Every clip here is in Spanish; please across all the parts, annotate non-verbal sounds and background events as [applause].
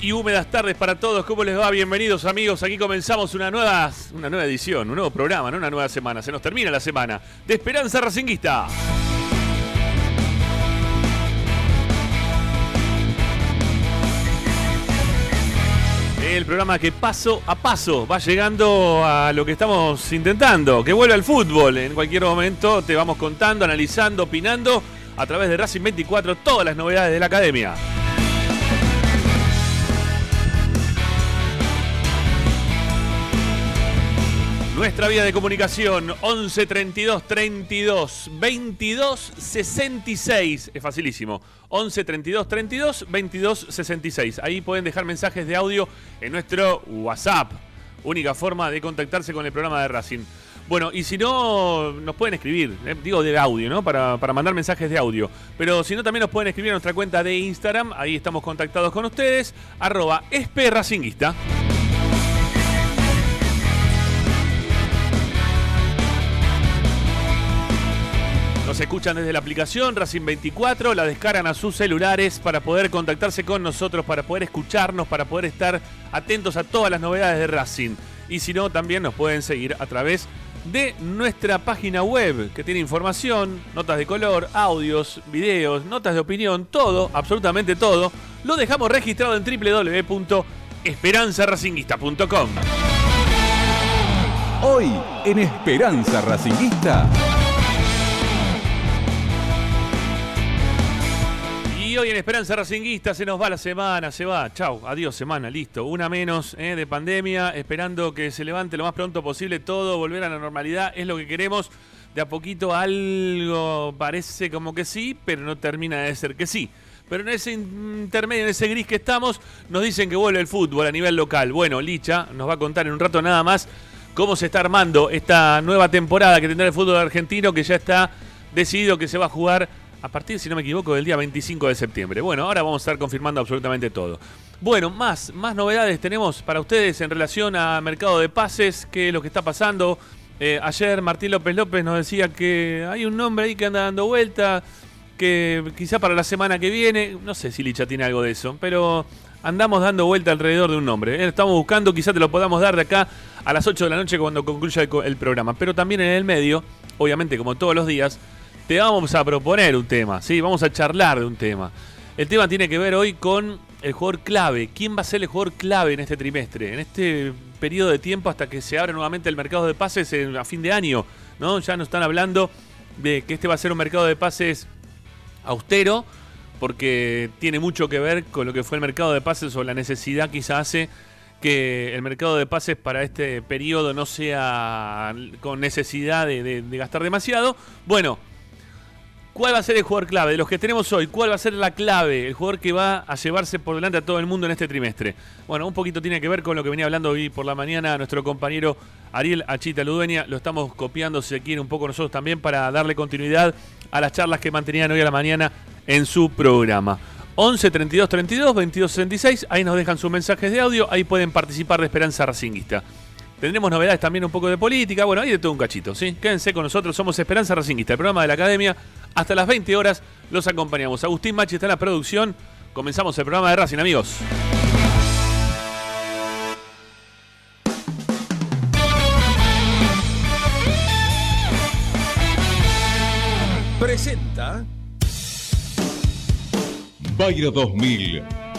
y húmedas tardes para todos. ¿Cómo les va? Bienvenidos amigos. Aquí comenzamos una nueva, una nueva edición, un nuevo programa, ¿no? una nueva semana. Se nos termina la semana de Esperanza Racinguista. El programa que paso a paso va llegando a lo que estamos intentando, que vuelva al fútbol. En cualquier momento te vamos contando, analizando, opinando a través de Racing 24 todas las novedades de la academia. Nuestra vía de comunicación 11 32 32 22 66. Es facilísimo. 11 32 32 22 66. Ahí pueden dejar mensajes de audio en nuestro WhatsApp. Única forma de contactarse con el programa de Racing. Bueno, y si no, nos pueden escribir, eh, digo de audio, ¿no? Para, para, mandar mensajes de audio. Pero si no, también nos pueden escribir a nuestra cuenta de Instagram. Ahí estamos contactados con ustedes. Arroba esperracinguista. Escuchan desde la aplicación Racing 24, la descargan a sus celulares para poder contactarse con nosotros, para poder escucharnos, para poder estar atentos a todas las novedades de Racing. Y si no, también nos pueden seguir a través de nuestra página web, que tiene información, notas de color, audios, videos, notas de opinión, todo, absolutamente todo. Lo dejamos registrado en www.esperanzaracinguista.com. Hoy en Esperanza Racinguista. Y hoy en Esperanza Racinguista se nos va la semana, se va, chau, adiós semana, listo. Una menos eh, de pandemia, esperando que se levante lo más pronto posible todo, volver a la normalidad, es lo que queremos. De a poquito algo parece como que sí, pero no termina de ser que sí. Pero en ese intermedio, en ese gris que estamos, nos dicen que vuelve el fútbol a nivel local. Bueno, Licha nos va a contar en un rato nada más cómo se está armando esta nueva temporada que tendrá el fútbol argentino, que ya está decidido que se va a jugar a partir, si no me equivoco, del día 25 de septiembre. Bueno, ahora vamos a estar confirmando absolutamente todo. Bueno, más, más novedades tenemos para ustedes en relación a mercado de pases, qué es lo que está pasando. Eh, ayer Martín López López nos decía que hay un nombre ahí que anda dando vuelta, que quizá para la semana que viene, no sé si Licha tiene algo de eso, pero andamos dando vuelta alrededor de un nombre. ¿eh? Estamos buscando, quizá te lo podamos dar de acá a las 8 de la noche cuando concluya el, el programa. Pero también en el medio, obviamente como todos los días, vamos a proponer un tema, ¿sí? Vamos a charlar de un tema. El tema tiene que ver hoy con el jugador clave. ¿Quién va a ser el jugador clave en este trimestre? En este periodo de tiempo hasta que se abra nuevamente el mercado de pases a fin de año, ¿no? Ya nos están hablando de que este va a ser un mercado de pases austero, porque tiene mucho que ver con lo que fue el mercado de pases o la necesidad quizá hace que el mercado de pases para este periodo no sea con necesidad de gastar demasiado. Bueno, ¿Cuál va a ser el jugador clave? De los que tenemos hoy, ¿cuál va a ser la clave? El jugador que va a llevarse por delante a todo el mundo en este trimestre. Bueno, un poquito tiene que ver con lo que venía hablando hoy por la mañana nuestro compañero Ariel Achita Ludueña. Lo estamos copiando, si quiere, un poco nosotros también para darle continuidad a las charlas que mantenían hoy a la mañana en su programa. 11 32 32 22 66. Ahí nos dejan sus mensajes de audio. Ahí pueden participar de Esperanza Racinguista. Tendremos novedades también un poco de política. Bueno, ahí de todo un cachito, ¿sí? Quédense con nosotros. Somos Esperanza Racinguista, el programa de la academia. Hasta las 20 horas los acompañamos. Agustín Machi está en la producción. Comenzamos el programa de Racing, amigos. Presenta Bayro 2000.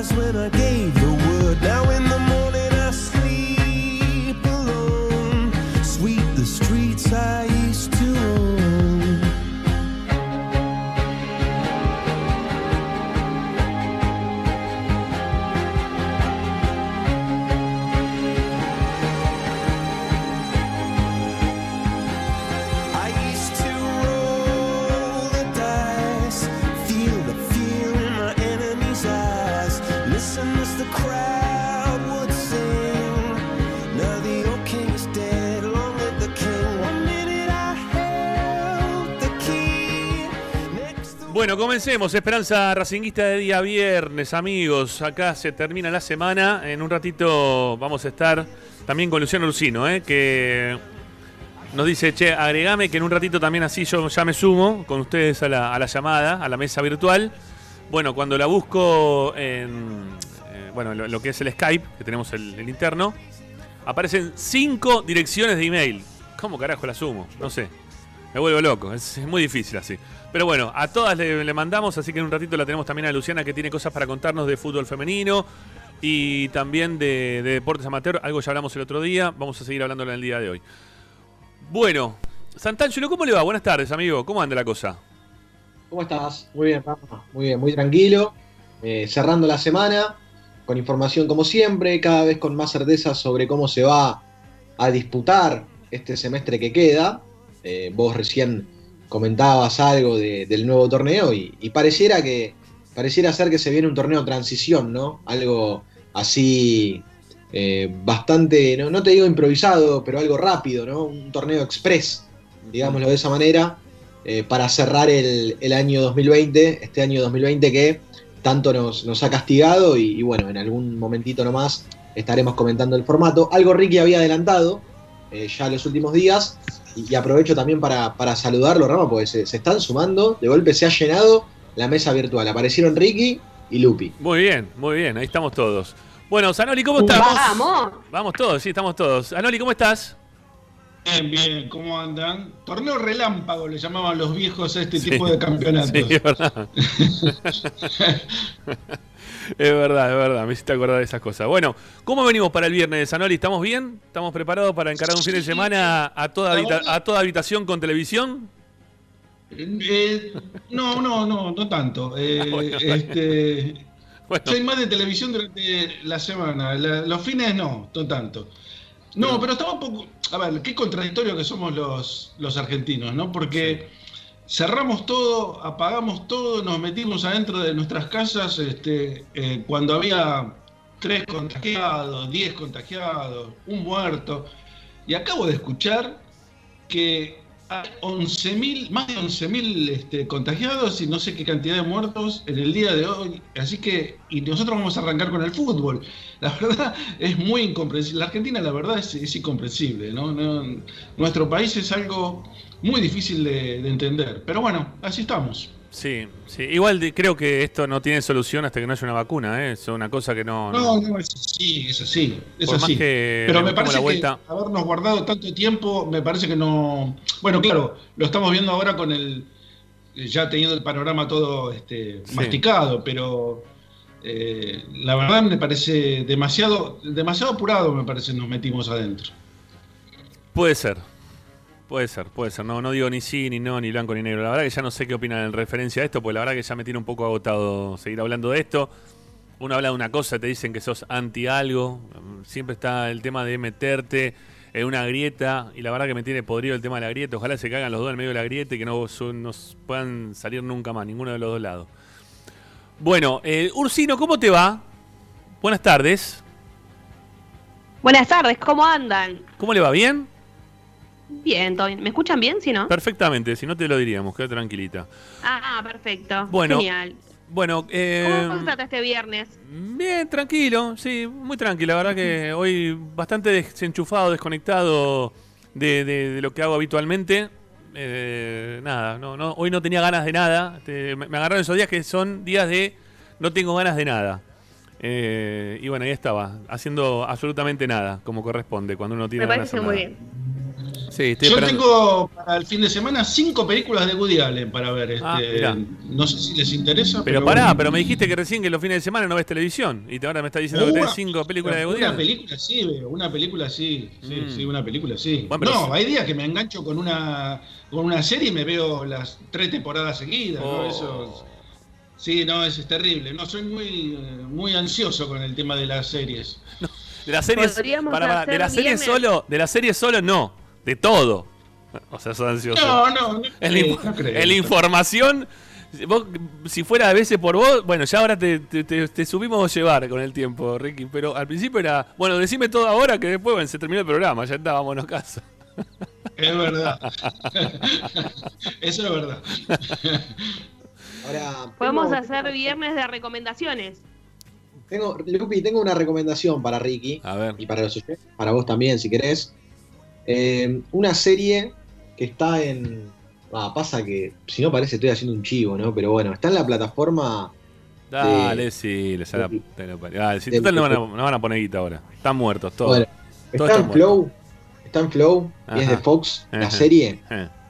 was when I gave comencemos. Esperanza Racinguista de día viernes, amigos. Acá se termina la semana. En un ratito vamos a estar también con Luciano Lucino, ¿eh? que nos dice, che, agregame que en un ratito también así yo ya me sumo con ustedes a la, llamada, a la mesa virtual. Bueno, cuando la busco en eh, bueno, lo, que es el Skype, que tenemos el, el interno, aparecen cinco direcciones de email. ¿Cómo carajo la sumo? No sé. Me vuelvo loco. Es, muy difícil así. Pero bueno, a todas le, mandamos, así que en un ratito la tenemos también a Luciana que tiene cosas para contarnos de fútbol femenino y también de, deportes amateur. Algo ya hablamos el otro día. Vamos a seguir hablándolo en el día de hoy. Bueno, Santangelo, ¿cómo le va? Buenas tardes, amigo. ¿Cómo anda la cosa? ¿Cómo estás? Muy bien, Muy bien, muy tranquilo. Eh, cerrando la semana con información como siempre, cada vez con más certeza sobre cómo se va a disputar este semestre que queda. Eh, vos recién comentabas algo del nuevo torneo y, pareciera que pareciera ser que se viene un torneo transición, ¿no? Algo así eh, bastante, no, te digo improvisado, pero algo rápido, ¿no? Un torneo express, digámoslo de esa manera, eh, para cerrar el, el, año 2020, este año 2020 que tanto nos, ha castigado y, bueno, en algún momentito nomás estaremos comentando el formato. Algo Ricky había adelantado eh, ya en los últimos días y, aprovecho también para, saludarlo, Rama, porque se, están sumando, de golpe se ha llenado la mesa virtual. Aparecieron Ricky y Lupi. Muy bien, muy bien, ahí estamos todos. Bueno, Sanoli, ¿cómo estás? Vamos. Vamos todos, sí, estamos todos. Anoli, ¿cómo estás? Bien, bien, ¿cómo andan? Torneo relámpago le llamaban los viejos a este tipo de [laughs] campeonatos. Sí, [laughs] [laughs] es verdad. es verdad, me hiciste acordar de esas cosas. Bueno, ¿cómo venimos para el viernes, Sanoli? ¿Estamos bien? ¿Estamos preparados para encarar un fin de semana a toda, a toda habitación con televisión? Eh, no, no, no, no tanto. Eh, [laughs] este, Soy más de televisión durante la semana. los fines no, no tanto. No, pero estaba un poco. A ver, qué contradictorio que somos los, los argentinos, ¿no? Porque cerramos todo, apagamos todo, nos metimos adentro de nuestras casas este, eh, cuando había tres contagiados, diez contagiados, un muerto. Y acabo de escuchar que 11.000, más de 11.000 este, contagiados y no sé qué cantidad de muertos en el día de hoy. Así que, y nosotros vamos a arrancar con el fútbol. La verdad [laughs] es muy incomprensible. La Argentina, la verdad, es, incomprensible. ¿no? nuestro país es algo muy difícil de entender. Pero bueno, así estamos. Sí, sí. Igual creo que esto no tiene solución hasta que no haya una vacuna, ¿eh? Es una cosa que no. No, no, es así, es así. Es así. Pero me parece que habernos guardado tanto tiempo, me parece que no. Bueno, claro, lo estamos viendo ahora con el. Ya teniendo el panorama todo este, masticado, pero. Eh, la verdad me parece demasiado, demasiado apurado, me parece, nos metimos adentro. Puede ser, Puede ser, puede ser. No, no digo ni sí, ni no, ni blanco, ni negro. La verdad que ya no sé qué opinan en referencia a esto, porque la verdad que ya me tiene un poco agotado seguir hablando de esto. Uno habla de una cosa, te dicen que sos anti algo. Siempre está el tema de meterte en una grieta. Y la verdad que me tiene podrido el tema de la grieta. Ojalá se cagan los dos en medio de la grieta y que no, puedan salir nunca más, ninguno de los dos lados. Bueno, eh, Ursino, ¿cómo te va? Buenas tardes. Buenas tardes, ¿cómo andan? ¿Cómo le va? ¿Bien? Bien, todo bien. ¿Me escuchan bien, si no? Perfectamente, si no te lo diríamos, queda tranquilita. Ah, perfecto. Bueno, Genial. Bueno, eh, ¿cómo trata este viernes? Bien, tranquilo, sí, muy tranquilo. La verdad que [laughs] hoy bastante desenchufado, desconectado de, lo que hago habitualmente. Eh, nada, no, no, hoy no tenía ganas de nada. me, me, agarraron esos días que son días de no tengo ganas de nada. Eh, y bueno, ahí estaba, haciendo absolutamente nada, como corresponde, cuando uno tiene me parece muy bien. Yo tengo para el fin de semana cinco películas de Woody Allen para ver. Ah, este, no sé si les interesa. Pero, pará, pero me dijiste que recién que los fines de semana no ves televisión. Y ahora me estás diciendo que tenés cinco películas de Woody Allen. Una película sí, una película sí. Sí, mm. sí, una película sí. no, hay días que me engancho con una, con una serie y me veo las tres temporadas seguidas. ¿no? Eso, sí, no, es, terrible. No, soy muy, muy ansioso con el tema de las series. [laughs] de las series, para, de las series solo, de las series solo no de todo. O sea, sos ansioso. No, no, no. [laughs] En, la información, si fuera a veces por vos, bueno, ya ahora te, te, subimos a llevar con el tiempo, Ricky. Pero al principio era, bueno, decime todo ahora que después se terminó el programa, ya estábamos a casa. Es verdad. [laughs] Eso es verdad. Podemos hacer viernes de recomendaciones. Tengo, Lupi, tengo una recomendación para Ricky. A ver. Y para los para vos también, si querés. Eh, una serie que está en. Ah, pasa que, si no parece, estoy haciendo un chivo, ¿no? Pero bueno, está en la plataforma. Dale, sí, les hará. Dale, si total no van, a, no van, a, poner guita ahora. Están muertos todos. está, en Flow, está en Flow. y es de Fox, la serie.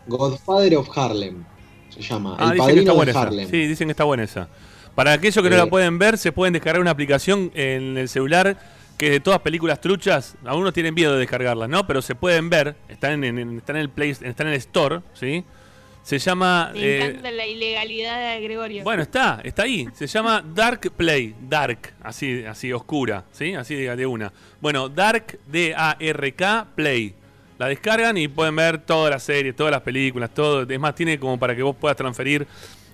Godfather of Harlem. Se llama. Ah, el padrino de Harlem. Sí, dicen que está buena esa. Para aquellos que no la pueden ver, se pueden descargar una aplicación en el celular que de todas películas truchas. Algunos tienen miedo de descargarlas, ¿no? Pero se pueden ver. Están en, están en el Play, están en el Store, ¿sí? Se llama. Me eh, encanta la ilegalidad de Gregorio. Bueno, está, está ahí. Se llama Dark Play. Dark, así, así oscura, ¿sí? Así de, una. Bueno, Dark, D-A-R-K, Play. La descargan y pueden ver todas las series, todas las películas, todo. Es más, tiene como para que vos puedas transferir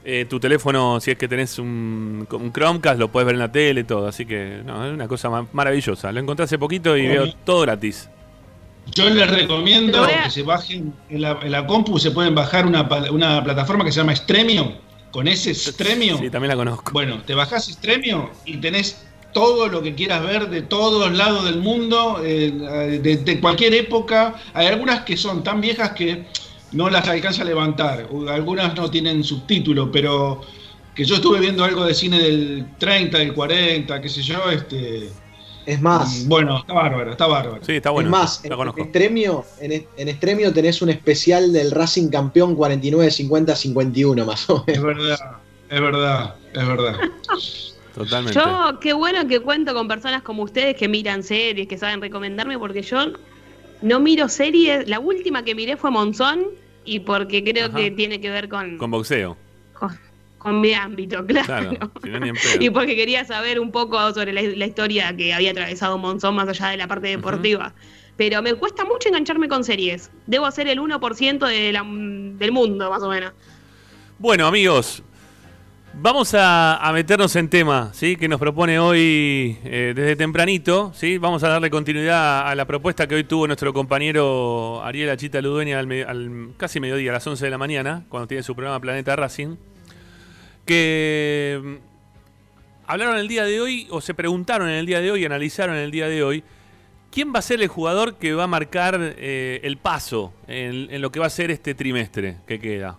eh, tu teléfono, si es que tenés un, Chromecast, lo puedes ver en la tele, todo. Así que, no, es una cosa maravillosa. Lo encontré hace poquito y veo todo gratis. Yo les recomiendo que se bajen en la, compu, se pueden bajar una, plataforma que se llama Stremio, con ese Stremio. Sí, también la conozco. Bueno, te bajás Stremio y tenés todo lo que quieras ver de todos lados del mundo, eh, de, cualquier época. Hay algunas que son tan viejas que no las alcanza a levantar. Algunas no tienen subtítulo, pero que yo estuve viendo algo de cine del 30, del 40, qué sé yo, este... Es más. Bueno, está bárbaro, está bárbaro. Sí, está bueno. Es más, en, Estremio, en, Estremio tenés un especial del Racing Campeón 49-50-51, más o menos. Es verdad, es verdad, es verdad. Totalmente. Yo, qué bueno que cuento con personas como ustedes que miran series, que saben recomendarme, porque yo no miro series. La última que miré fue Monzón y porque creo que tiene que ver con. Con boxeo. Con, mi ámbito, [laughs] claro. y porque quería saber un poco sobre la, historia que había atravesado Monzón más allá de la parte deportiva. Pero me cuesta mucho engancharme con series. Debo ser el 1% de del mundo, más o menos. Bueno, amigos, Vamos a, meternos en tema, ¿sí? Que nos propone hoy eh, desde tempranito, ¿sí? Vamos a darle continuidad a la propuesta que hoy tuvo nuestro compañero Ariel Achita Ludueña al, casi mediodía, a las 11 de la mañana, cuando tiene su programa Planeta Racing, que mm, hablaron el día de hoy, o se preguntaron en el día de hoy, analizaron en el día de hoy, ¿quién va a ser el jugador que va a marcar eh, el paso en, lo que va a ser este trimestre que queda?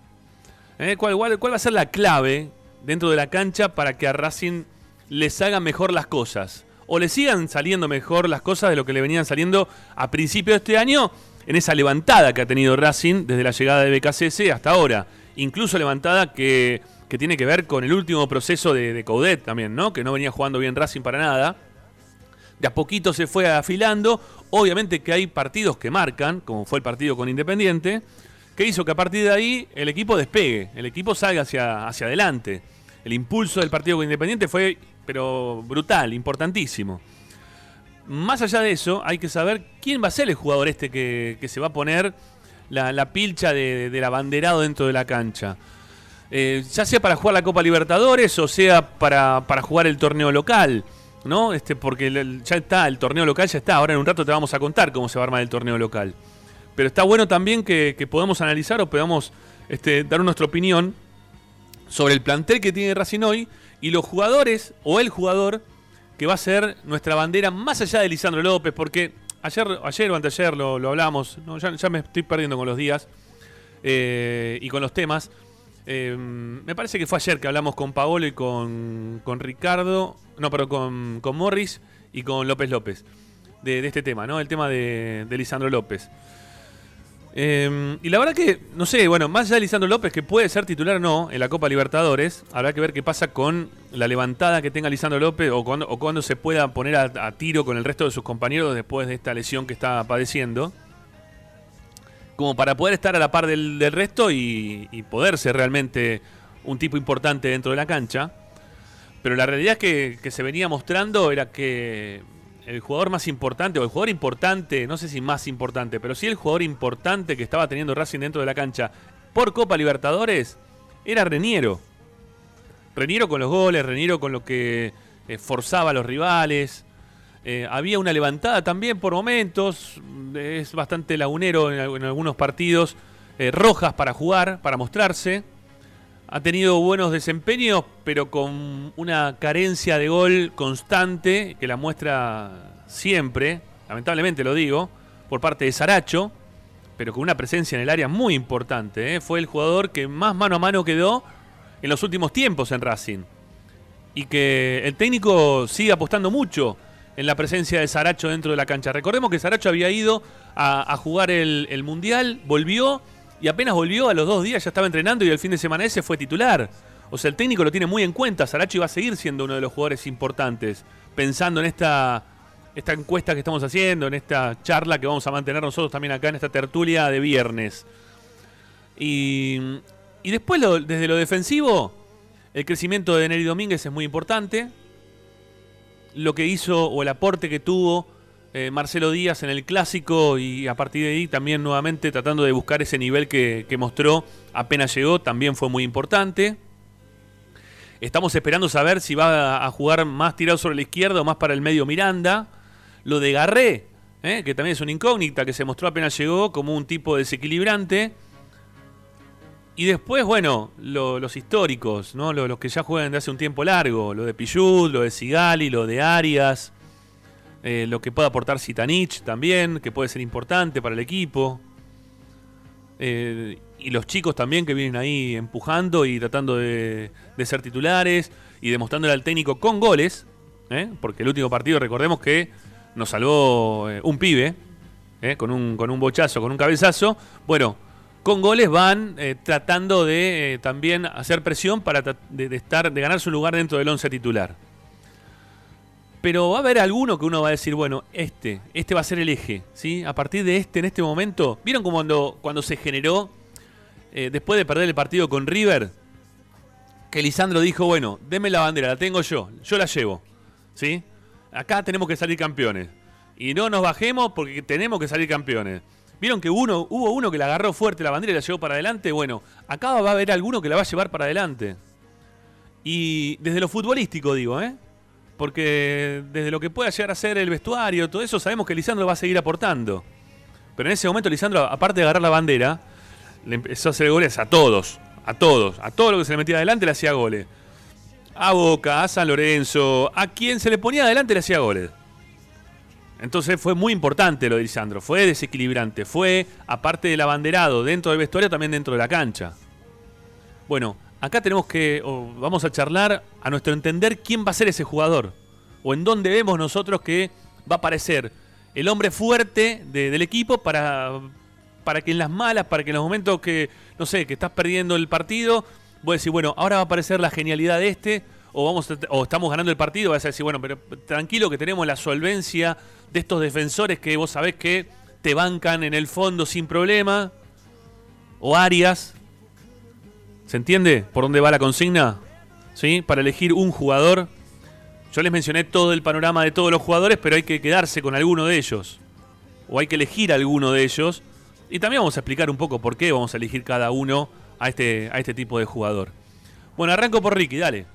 ¿Eh? ¿Cuál, ¿Cuál va a ser la clave dentro de la cancha para que a Racing les hagan mejor las cosas. O le sigan saliendo mejor las cosas de lo que le venían saliendo a principio de este año en esa levantada que ha tenido Racing desde la llegada de BKCS hasta ahora. Incluso levantada que, tiene que ver con el último proceso de, de Coudet también, ¿no? Que no venía jugando bien Racing para nada. De a poquito se fue afilando. Obviamente que hay partidos que marcan, como fue el partido con Independiente que hizo que a partir de ahí el equipo despegue, el equipo salga hacia, hacia adelante. El impulso del partido Independiente fue, pero brutal, importantísimo. Más allá de eso, hay que saber quién va a ser el jugador este que, se va a poner la, pilcha de, del abanderado dentro de la cancha. Eh, ya sea para jugar la Copa Libertadores o sea para, para jugar el torneo local. ¿no? Este, porque ya está, el torneo local ya está. Ahora en un rato te vamos a contar cómo se va a armar el torneo local. Pero está bueno también que, podamos analizar o podamos este, dar nuestra opinión sobre el plantel que tiene Racing hoy y los jugadores o el jugador que va a ser nuestra bandera más allá de Lisandro López, porque ayer, ayer o anteayer lo, lo hablamos, ya, me estoy perdiendo con los días eh, y con los temas. Eh, me parece que fue ayer que hablamos con Paolo y con, Ricardo, no, pero con, con Morris y con López López de, este tema, ¿no? El tema de Lisandro López. Em, y la verdad que, no sé, bueno, más allá de Lisandro López, que puede ser titular o no en la Copa Libertadores, habrá que ver qué pasa con la levantada que tenga Lisandro López o cuando, se pueda poner a, tiro con el resto de sus compañeros después de esta lesión que está padeciendo. Como para poder estar a la par del, resto y, poder ser realmente un tipo importante dentro de la cancha. Pero la realidad es que, que se venía mostrando era que el jugador más importante, o el jugador importante, no sé si más importante, pero sí el jugador importante que estaba teniendo Racing dentro de la cancha por Copa Libertadores, era Reniero. Reniero con los goles, Reniero con lo que eh, forzaba a los rivales. Eh, había una levantada también por momentos, es bastante lagunero en, algunos partidos, eh, rojas para jugar, para mostrarse. Ha tenido buenos desempeños, pero con una carencia de gol constante que la muestra siempre, lamentablemente lo digo, por parte de Saracho, pero con una presencia en el área muy importante. ¿eh? Fue el jugador que más mano a mano quedó en los últimos tiempos en Racing. Y que el técnico sigue apostando mucho en la presencia de Saracho dentro de la cancha. Recordemos que Saracho había ido a, jugar el, el Mundial, volvió y apenas volvió a los dos días ya estaba entrenando y el fin de semana ese fue titular. O sea, el técnico lo tiene muy en cuenta. Saracho va a seguir siendo uno de los jugadores importantes, pensando en esta, esta encuesta que estamos haciendo, en esta charla que vamos a mantener nosotros también acá en esta tertulia de viernes. Y, y después, desde lo defensivo, el crecimiento de Neri Domínguez es muy importante. Lo que hizo o el aporte que tuvo eh, Marcelo Díaz en el clásico y a partir de ahí también nuevamente tratando de buscar ese nivel que, mostró apenas llegó, también fue muy importante. Estamos esperando saber si va a jugar más tirado sobre la izquierda o más para el medio Miranda. Lo de Garré, eh, que también es una incógnita, que se mostró apenas llegó como un tipo desequilibrante. Y después, bueno, los históricos, ¿no? Los, que ya juegan de hace un tiempo largo. Lo de Pichut, lo de Sigali, lo de Arias. Eh, lo que puede aportar Sitanich también, que puede ser importante para el equipo. Eh, y los chicos también que vienen ahí empujando y tratando de, ser titulares y demostrándole al técnico con goles, ¿eh? porque el último partido recordemos que nos salvó un pibe, con, un, con un bochazo, con un cabezazo. Bueno, con goles van tratando de también hacer presión para de, estar, de ganar su lugar dentro del once titular. Pero va a haber alguno que uno va a decir, bueno, este, este va a ser el eje, ¿sí? A partir de este, en este momento, ¿vieron como cuando, cuando se generó, eh, después de perder el partido con River, que Lisandro dijo, bueno, deme la bandera, la tengo yo, yo la llevo, ¿sí? Acá tenemos que salir campeones. Y no nos bajemos porque tenemos que salir campeones. ¿Vieron que uno, hubo uno que la agarró fuerte la bandera y la llevó para adelante? Bueno, acá va a haber alguno que la va a llevar para adelante. Y desde lo futbolístico digo, ¿eh? Porque desde lo que pueda llegar a ser el vestuario, todo eso, sabemos que Lisandro va a seguir aportando. Pero en ese momento Lisandro, aparte de agarrar la bandera, le empezó a hacer goles a todos, a todos, a todo lo que se le metía adelante le hacía goles. A Boca, a San Lorenzo, a quien se le ponía adelante le hacía goles. Entonces fue muy importante lo de Lisandro, fue desequilibrante, fue, aparte del abanderado dentro del vestuario, también dentro de la cancha. Bueno, acá tenemos que, vamos a charlar a nuestro entender quién va a ser ese jugador. O en dónde vemos nosotros que va a aparecer el hombre fuerte del equipo para, para que en las malas, para que en los momentos que, no sé, que estás perdiendo el partido, voy a decir, bueno, ahora va a aparecer la genialidad de este, o, vamos o estamos ganando el partido, vas a decir, bueno, pero tranquilo que tenemos la solvencia de estos defensores que vos sabés que te bancan en el fondo sin problema. O Arias, ¿Se entiende por dónde va la consigna? ¿Sí? Para elegir un jugador. Yo les mencioné todo el panorama de todos los jugadores, pero hay que quedarse con alguno de ellos. O hay que elegir alguno de ellos. Y también vamos a explicar un poco por qué vamos a elegir cada uno a este, a este tipo de jugador. Bueno, arranco por Ricky, dale.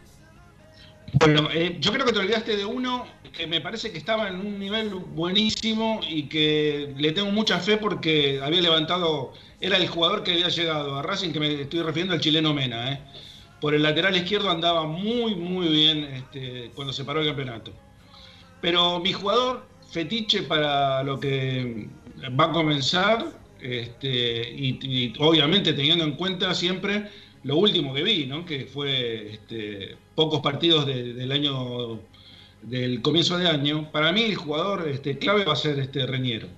Bueno, eh, yo creo que te olvidaste de uno que me parece que estaba en un nivel buenísimo y que le tengo mucha fe porque había levantado era el jugador que había llegado a Racing, que me estoy refiriendo al chileno Mena. ¿eh? Por el lateral izquierdo andaba muy, muy bien este, cuando se paró el campeonato. Pero mi jugador fetiche para lo que va a comenzar, este, y, obviamente teniendo en cuenta siempre lo último que vi, ¿no? que fue este, pocos partidos del año del comienzo de año, para mí el jugador este, clave va a ser este Reñero.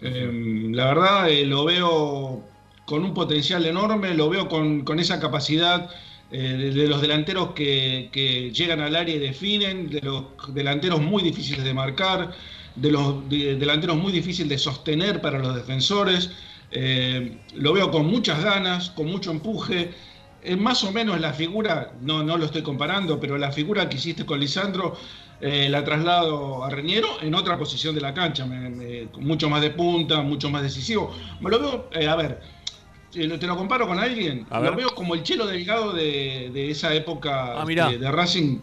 Em, la verdad eh, lo veo con un potencial enorme, lo veo con, esa capacidad eh, de, los delanteros que, llegan al área y definen, de los delanteros muy difíciles de marcar, de los delanteros muy difíciles de sostener para los defensores. Eh, lo veo con muchas ganas, con mucho empuje. Es más o menos la figura, no, no lo estoy comparando, pero la figura que hiciste con Lisandro eh, la traslado a Reñero en otra posición de la cancha, mucho más de punta, mucho más decisivo. Me lo veo, eh, a ver, te lo comparo con alguien, lo veo como el chelo delgado de, esa época ah, de, Racing,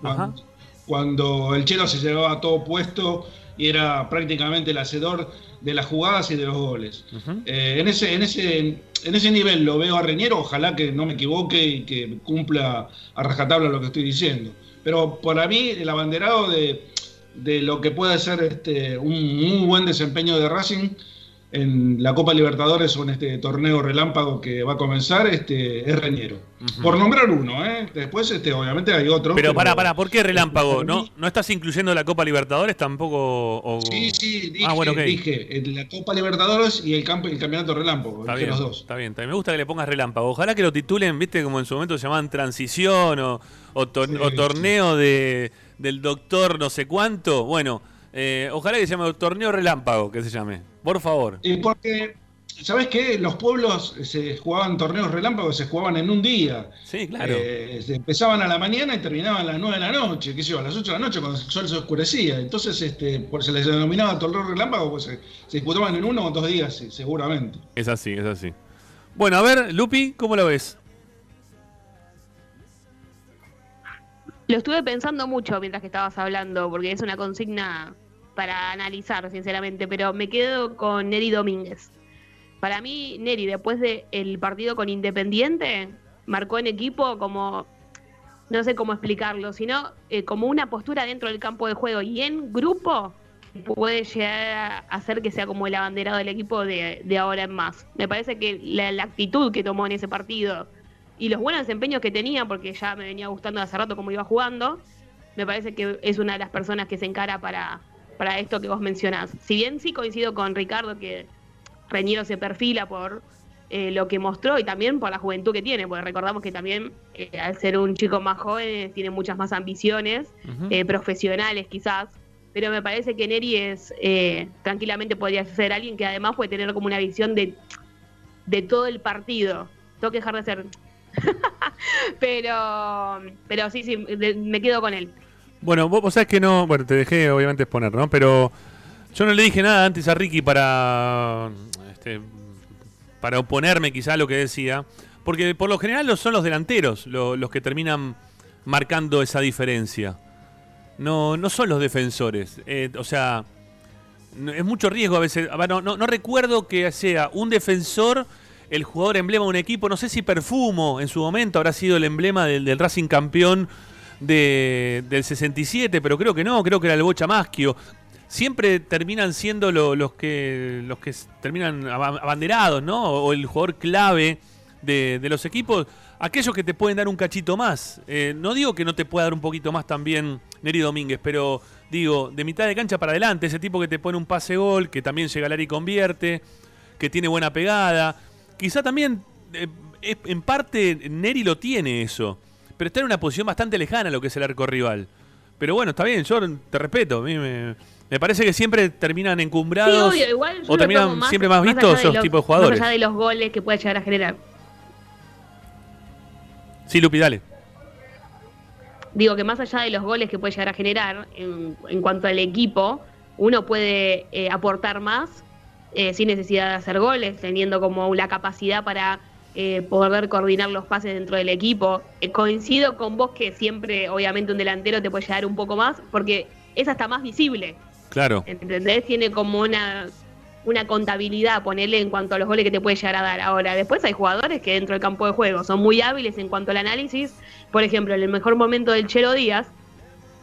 cuando, el chelo se llevaba todo puesto, y era prácticamente el hacedor de las jugadas y de los goles. Eh, en, ese, en, ese, en ese nivel lo veo a Reñero, ojalá que no me equivoque y que cumpla a rajatabla lo que estoy diciendo. Pero para mí el abanderado de, de lo que puede ser este, un muy buen desempeño de Racing en la Copa Libertadores o en este torneo relámpago que va a comenzar, este, es Reñero. Por nombrar uno, ¿eh? Después, este, obviamente hay otro. Pero, para, para, ¿por qué relámpago? [laughs] ¿No, ¿No estás incluyendo la Copa Libertadores tampoco? Sí, sí, dije, ah, bueno, dije la Copa Libertadores y el, campo, el campeonato relámpago, está bien, los dos. Está bien, me gusta que le pongas relámpago. Ojalá que lo titulen, viste, como en su momento se llamaban transición o, o, torneo de, del doctor no sé cuánto. Bueno, eh, ojalá que se llame torneo relámpago, que se llame. Por favor. Y porque, ¿sabes qué? Los pueblos se jugaban torneos relámpagos, se jugaban en un día. Sí, claro. Eh, empezaban a la mañana y terminaban a las 9 de la noche, qué sé yo, a las 8 de la noche cuando el sol se oscurecía. Entonces, este, por, se les denominaba torneo relámpago, pues se, disputaban en uno o dos días, seguramente. Es así, es así. Bueno, a ver, Lupi, ¿cómo lo ves? Lo estuve pensando mucho mientras que estabas hablando, porque es una consigna para analizar, sinceramente, pero me quedo con Neri Domínguez. Para mí, Neri, después del partido con Independiente, marcó en equipo como, no sé cómo explicarlo, sino eh, como una postura dentro del campo de juego y en grupo puede llegar a hacer que sea como el abanderado del equipo de, ahora en más. Me parece que la, la, actitud que tomó en ese partido y los buenos desempeños que tenía, porque ya me venía gustando hace rato cómo iba jugando, me parece que es una de las personas que se encara para, para esto que vos mencionás. Si bien sí coincido con Ricardo que Reñero se perfila por eh, lo que mostró y también por la juventud que tiene, porque recordamos que también eh, al ser un chico más joven tiene muchas más ambiciones, eh, profesionales quizás, pero me parece que Neri es, tranquilamente podría ser alguien que además puede tener como una visión de, de todo el partido. Tengo que dejar de ser... [laughs] pero, pero sí, sí, me quedo con él. Bueno, vos, sabés que no, bueno, te dejé obviamente exponer, ¿no? Pero yo no le dije nada antes a Ricky para, este, para oponerme quizá a lo que decía, porque por lo general son los delanteros los que terminan marcando esa diferencia. No, no son los defensores. Eh, o sea, es mucho riesgo a veces. No, recuerdo que sea un defensor el jugador emblema de un equipo. No sé si Perfumo en su momento habrá sido el emblema del Racing campeón de, del 67, pero creo que no, creo que era el Bocha Maschio. Siempre terminan siendo los, que, los que terminan abanderados, ¿no? O, el jugador clave de, los equipos, aquellos que te pueden dar un cachito más. Eh, no digo que no te pueda dar un poquito más también Neri Domínguez, pero digo, de mitad de cancha para adelante, ese tipo que te pone un pase gol, que también llega al área y convierte, que tiene buena pegada. Quizá también, eh, en parte, Neri lo tiene eso pero está en una posición bastante lejana a lo que es el arco rival. Pero bueno, está bien, yo te respeto. A mí me, parece que siempre terminan encumbrados o terminan siempre más, vistos esos tipos de jugadores. Más allá de los goles que puede llegar a generar. Sí, Lupi, dale. Digo que más allá de los goles que puede llegar a generar, en, cuanto al equipo, uno puede eh, aportar más eh, sin necesidad de hacer goles, teniendo como la capacidad para eh, poder coordinar los pases dentro del equipo. Eh, coincido con vos que siempre, obviamente, un delantero te puede llegar un poco más, porque es hasta más visible. Claro. ¿Entendés? Tiene como una, una contabilidad, ponerle en cuanto a los goles que te puede llegar a dar. Ahora, después hay jugadores que dentro del campo de juego son muy hábiles en cuanto al análisis. Por ejemplo, en el mejor momento del Chelo Díaz,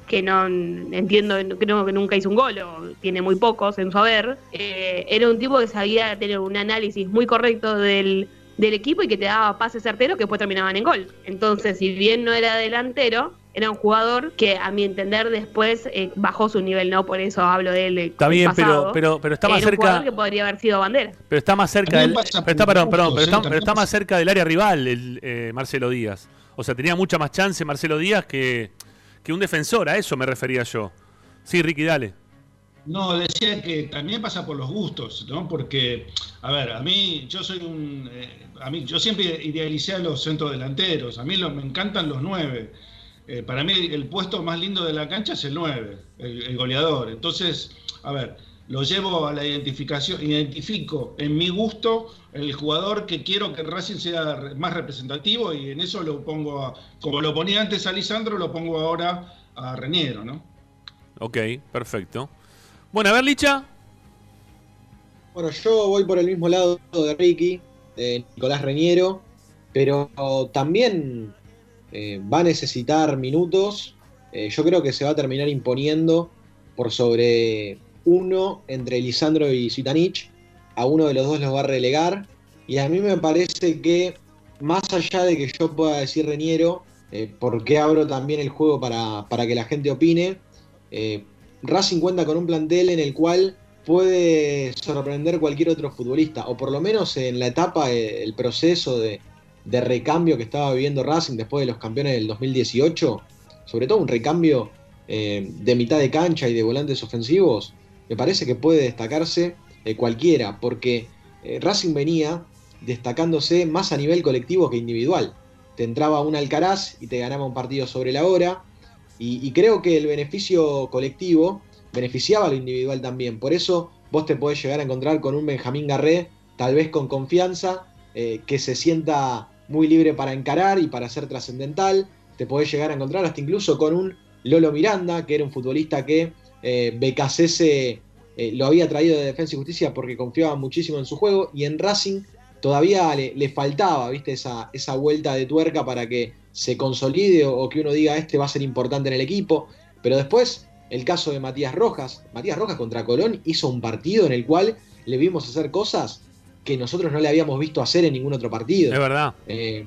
que no entiendo, creo que nunca hizo un gol o tiene muy pocos en su haber, eh, era un tipo que sabía tener un análisis muy correcto del del equipo y que te daba pases certeros que después terminaban en gol. Entonces, si bien no era delantero, era un jugador que a mi entender después eh, bajó su nivel, ¿no? Por eso hablo de él. Está bien, pero, pero, pero está más cerca. Un que podría haber sido bandera. Pero está más cerca del. está, perdón, perdón, pero está, más cerca del área rival, el, eh, Marcelo Díaz. O sea, tenía mucha más chance Marcelo Díaz que, que un defensor, a eso me refería yo. Sí, Ricky, dale. No, decía que también pasa por los gustos, ¿no? Porque, a ver, a mí, yo soy un. Eh, a mí, yo siempre idealicé a los centros delanteros. A mí me encantan los nueve. Eh, para mí, el puesto más lindo de la cancha es el nueve, el, goleador. Entonces, a ver, lo llevo a la identificación, identifico en mi gusto el jugador que quiero que Racing sea más representativo y en eso lo pongo, a, como lo ponía antes a Lisandro, lo pongo ahora a Reñero, ¿no? Ok, perfecto. Bueno, a ver, Licha. Bueno, yo voy por el mismo lado de Ricky, de Nicolás Reñero, pero también eh, va a necesitar minutos. Eh, yo creo que se va a terminar imponiendo por sobre uno entre Lisandro y Zitanich. A uno de los dos los va a relegar. Y a mí me parece que, más allá de que yo pueda decir Reñero, eh, porque abro también el juego para, para que la gente opine, Racing cuenta con un plantel en el cual puede sorprender cualquier otro futbolista, o por lo menos en la etapa, eh, el proceso de, recambio que estaba viviendo Racing después de los campeones del 2018, sobre todo un recambio eh, de mitad de cancha y de volantes ofensivos, me parece que puede destacarse de cualquiera, porque eh, Racing venía destacándose más a nivel colectivo que individual. Te entraba un Alcaraz y te ganaba un partido sobre la hora, y creo que el beneficio colectivo beneficiaba a lo individual también. Por eso vos te podés llegar a encontrar con un Benjamín Garré, tal vez con confianza, eh, que se sienta muy libre para encarar y para ser trascendental. Te podés llegar a encontrar hasta incluso con un Lolo Miranda, que era un futbolista que eh, eh, lo había traído de Defensa y Justicia porque confiaba muchísimo en su juego. Y en Racing todavía le, faltaba, ¿viste? Esa, esa, vuelta de tuerca para que se consolide o, o que uno diga este va a ser importante en el equipo. Pero después el caso de Matías Rojas. Matías Rojas contra Colón hizo un partido en el cual le vimos hacer cosas que nosotros no le habíamos visto hacer en ningún otro partido. Es verdad. Eh,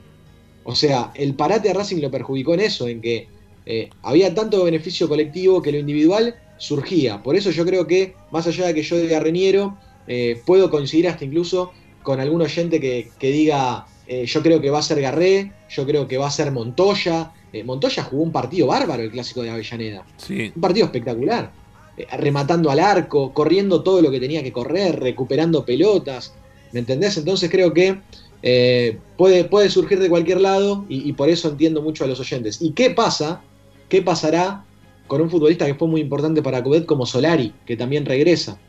o sea, el parate a Racing lo perjudicó en eso, en que eh, había tanto beneficio colectivo que lo individual surgía. Por eso yo creo que, más allá de que yo diga Reniero, eh, puedo coincidir hasta incluso con algún oyente que, que diga, yo creo que va a ser Garré, yo creo que va a ser Montoya, eh, Montoya jugó un partido bárbaro el clásico de Avellaneda. Un partido espectacular. Eh, rematando al arco, corriendo todo lo que tenía que correr, recuperando pelotas. ¿Me entendés? Entonces creo que eh, puede, puede, surgir de cualquier lado y, por eso entiendo mucho a los oyentes. ¿Y qué pasa? ¿Qué pasará con un futbolista que fue muy importante para Cudet como Solari, que también regresa?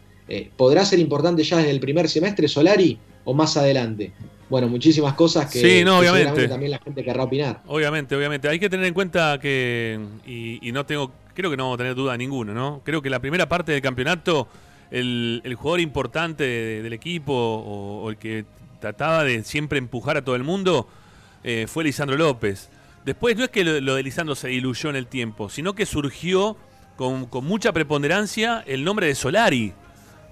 ¿Podrá ser importante ya desde el primer semestre Solari o más adelante? Bueno, muchísimas cosas que, sí, no, obviamente. también la gente querrá opinar. Obviamente, obviamente. Hay que tener en cuenta que, y, no tengo, creo que no vamos a tener duda ninguno, ¿no? Creo que la primera parte del campeonato, el, jugador importante del equipo o, el que trataba de siempre empujar a todo el mundo eh, fue Lisandro López. Después no es que lo, de Lisandro se diluyó en el tiempo, sino que surgió con, con mucha preponderancia el nombre de Solari.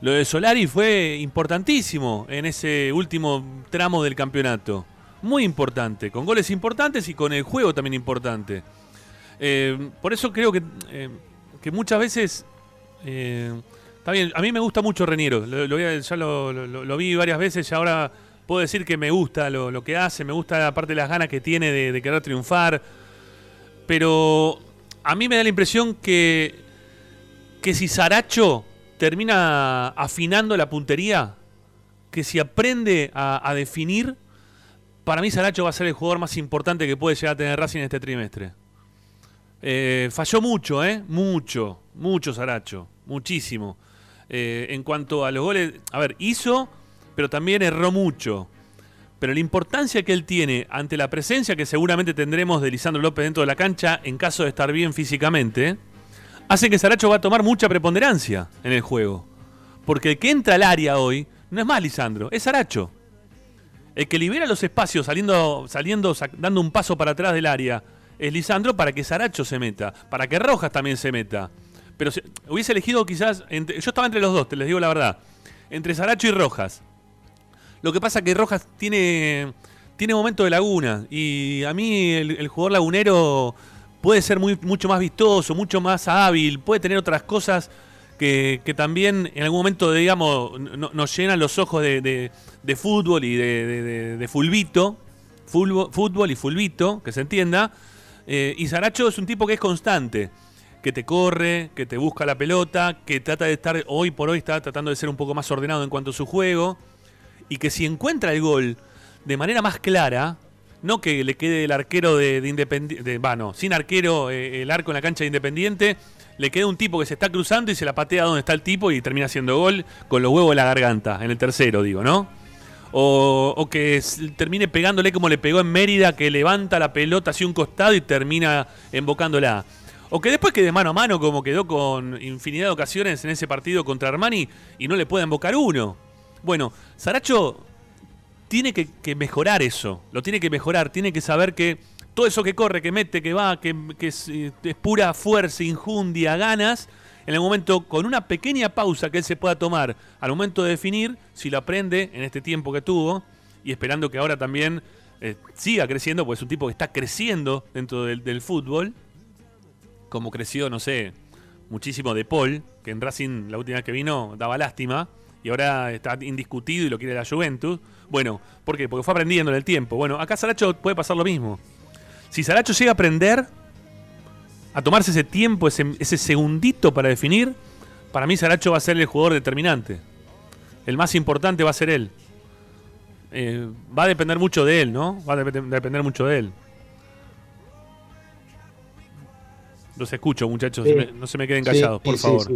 Lo de Solari fue importantísimo en ese último tramo del campeonato. Muy importante, con goles importantes y con el juego también importante. Eh, por eso creo que, eh, que muchas veces... Eh, está bien, a mí me gusta mucho Reniero, lo, ya lo, vi varias veces y ahora puedo decir que me gusta lo, que hace, me gusta aparte de las ganas que tiene de, de querer triunfar. Pero a mí me da la impresión que, que si Saracho termina afinando la puntería, que si aprende a, definir, para mí Saracho va a ser el jugador más importante que puede llegar a tener Racing este trimestre. Eh, falló mucho, ¿eh? Mucho, mucho Saracho, muchísimo. Eh, en cuanto a los goles, a ver, hizo, pero también erró mucho. Pero la importancia que él tiene ante la presencia que seguramente tendremos de Lisandro López dentro de la cancha en caso de estar bien físicamente, hace que Saracho va a tomar mucha preponderancia en el juego. Porque el que entra al área hoy no es más Lisandro, es Saracho. El que libera los espacios saliendo, saliendo, dando un paso para atrás del área es Lisandro para que Saracho se meta, para que Rojas también se meta. Pero hubiese elegido quizás, yo estaba entre los dos, te les digo la verdad, entre Saracho y Rojas. Lo que pasa que Rojas tiene, tiene momento de laguna y a mí el jugador lagunero puede ser muy, mucho más vistoso, mucho más hábil, puede tener otras cosas que, también en algún momento, digamos, nos llenan los ojos de, fútbol y de, fulbito, fútbol, y fulbito, que se entienda. Eh, y Saracho es un tipo que es constante, que te corre, que te busca la pelota, que trata de estar, hoy por hoy está tratando de ser un poco más ordenado en cuanto a su juego, y que si encuentra el gol de manera más clara, no que le quede el arquero de, Independiente, bueno, sin arquero eh, el arco en la cancha de Independiente, le queda un tipo que se está cruzando y se la patea donde está el tipo y termina haciendo gol con los huevos de la garganta, en el tercero, digo, ¿no? O, que termine pegándole como le pegó en Mérida, que levanta la pelota hacia un costado y termina embocándola. O que después quede mano a mano como quedó con infinidad de ocasiones en ese partido contra Armani y no le pueda invocar uno. Bueno, Saracho tiene que, mejorar eso, lo tiene que mejorar, tiene que saber que todo eso que corre, que mete, que va, que, es, pura fuerza, injundia, ganas, en el momento, con una pequeña pausa que él se pueda tomar al momento de definir, si lo aprende en este tiempo que tuvo, y esperando que ahora también eh, siga creciendo, porque es un tipo que está creciendo dentro del, fútbol, como creció, no sé, muchísimo de Paul, que en Racing la última vez que vino daba lástima, y ahora está indiscutido y lo quiere la Juventus. Bueno, ¿por qué? Porque fue aprendiendo en el tiempo. Bueno, acá Saracho puede pasar lo mismo. Si Saracho llega a aprender a tomarse ese tiempo, ese, ese segundito para definir, para mí Saracho va a ser el jugador determinante. El más importante va a ser él. Eh, va a depender mucho de él, ¿no? Va a depender mucho de él. Los escucho, muchachos. no se me queden callados, por favor.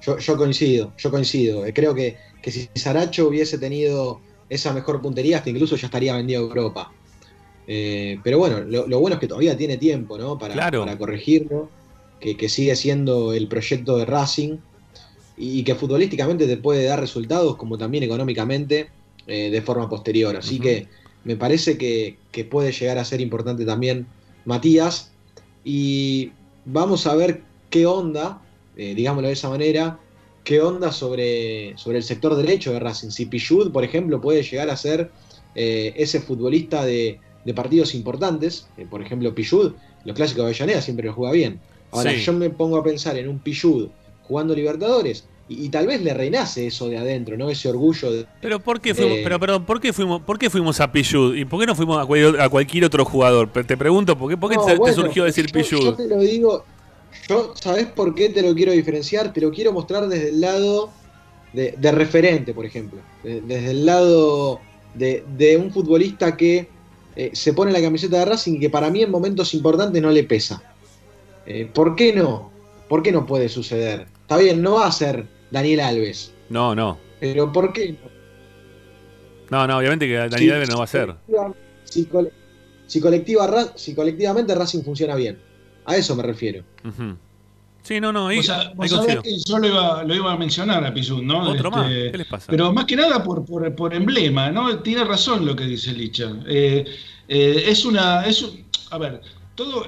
Yo, coincido, yo coincido. Eh, creo que, si Saracho hubiese tenido esa mejor puntería, hasta incluso ya estaría vendido a Europa. Eh, pero bueno, lo, bueno es que todavía tiene tiempo, ¿no? Para, para corregirlo. Que, que, sigue siendo el proyecto de Racing. Y que futbolísticamente te puede dar resultados, como también económicamente. Eh, de forma posterior. Así que me parece que, puede llegar a ser importante también Matías. Y vamos a ver qué onda, eh, digámoslo de esa manera, qué onda sobre, sobre el sector derecho de Racing. Si Pichud, por ejemplo, puede llegar a ser eh, ese futbolista de, partidos importantes. por ejemplo, Pichud, los clásicos de Avellaneda siempre lo juega bien. Ahora, yo me pongo a pensar en un Pichud jugando Libertadores y, tal vez le reinase eso de adentro, ¿no? Ese orgullo de. Pero ¿por qué fuimos, pero, perdón, ¿por qué fuimos, por qué fuimos a Pichud? ¿Y por qué no fuimos a, cualquier otro jugador? Te pregunto, ¿por qué, por qué te, surgió decir yo, Yo te lo digo, yo, ¿sabes por qué te lo quiero diferenciar? Te lo quiero mostrar desde el lado de, referente, por ejemplo. desde el lado de, un futbolista que eh, se pone la camiseta de Racing y que para mí en momentos importantes no le pesa. Eh, ¿Por qué no? ¿Por qué no puede suceder? Está bien, no va a ser Daniel Alves. No, no. Pero ¿por qué? No, no, obviamente que Daniel Alves no va a ser. Si, colectiva, si colectivamente Racing funciona bien. A eso me refiero. Sí, no, no. Ahí, o sea, vos sabés que yo lo iba, lo iba, a mencionar a Pizú, ¿no? Otro más. Este, ¿Qué les pasa? Pero más que nada por, por, por emblema, ¿no? Tiene razón lo que dice Licha. Eh, eh, es una. Es, a ver, todo,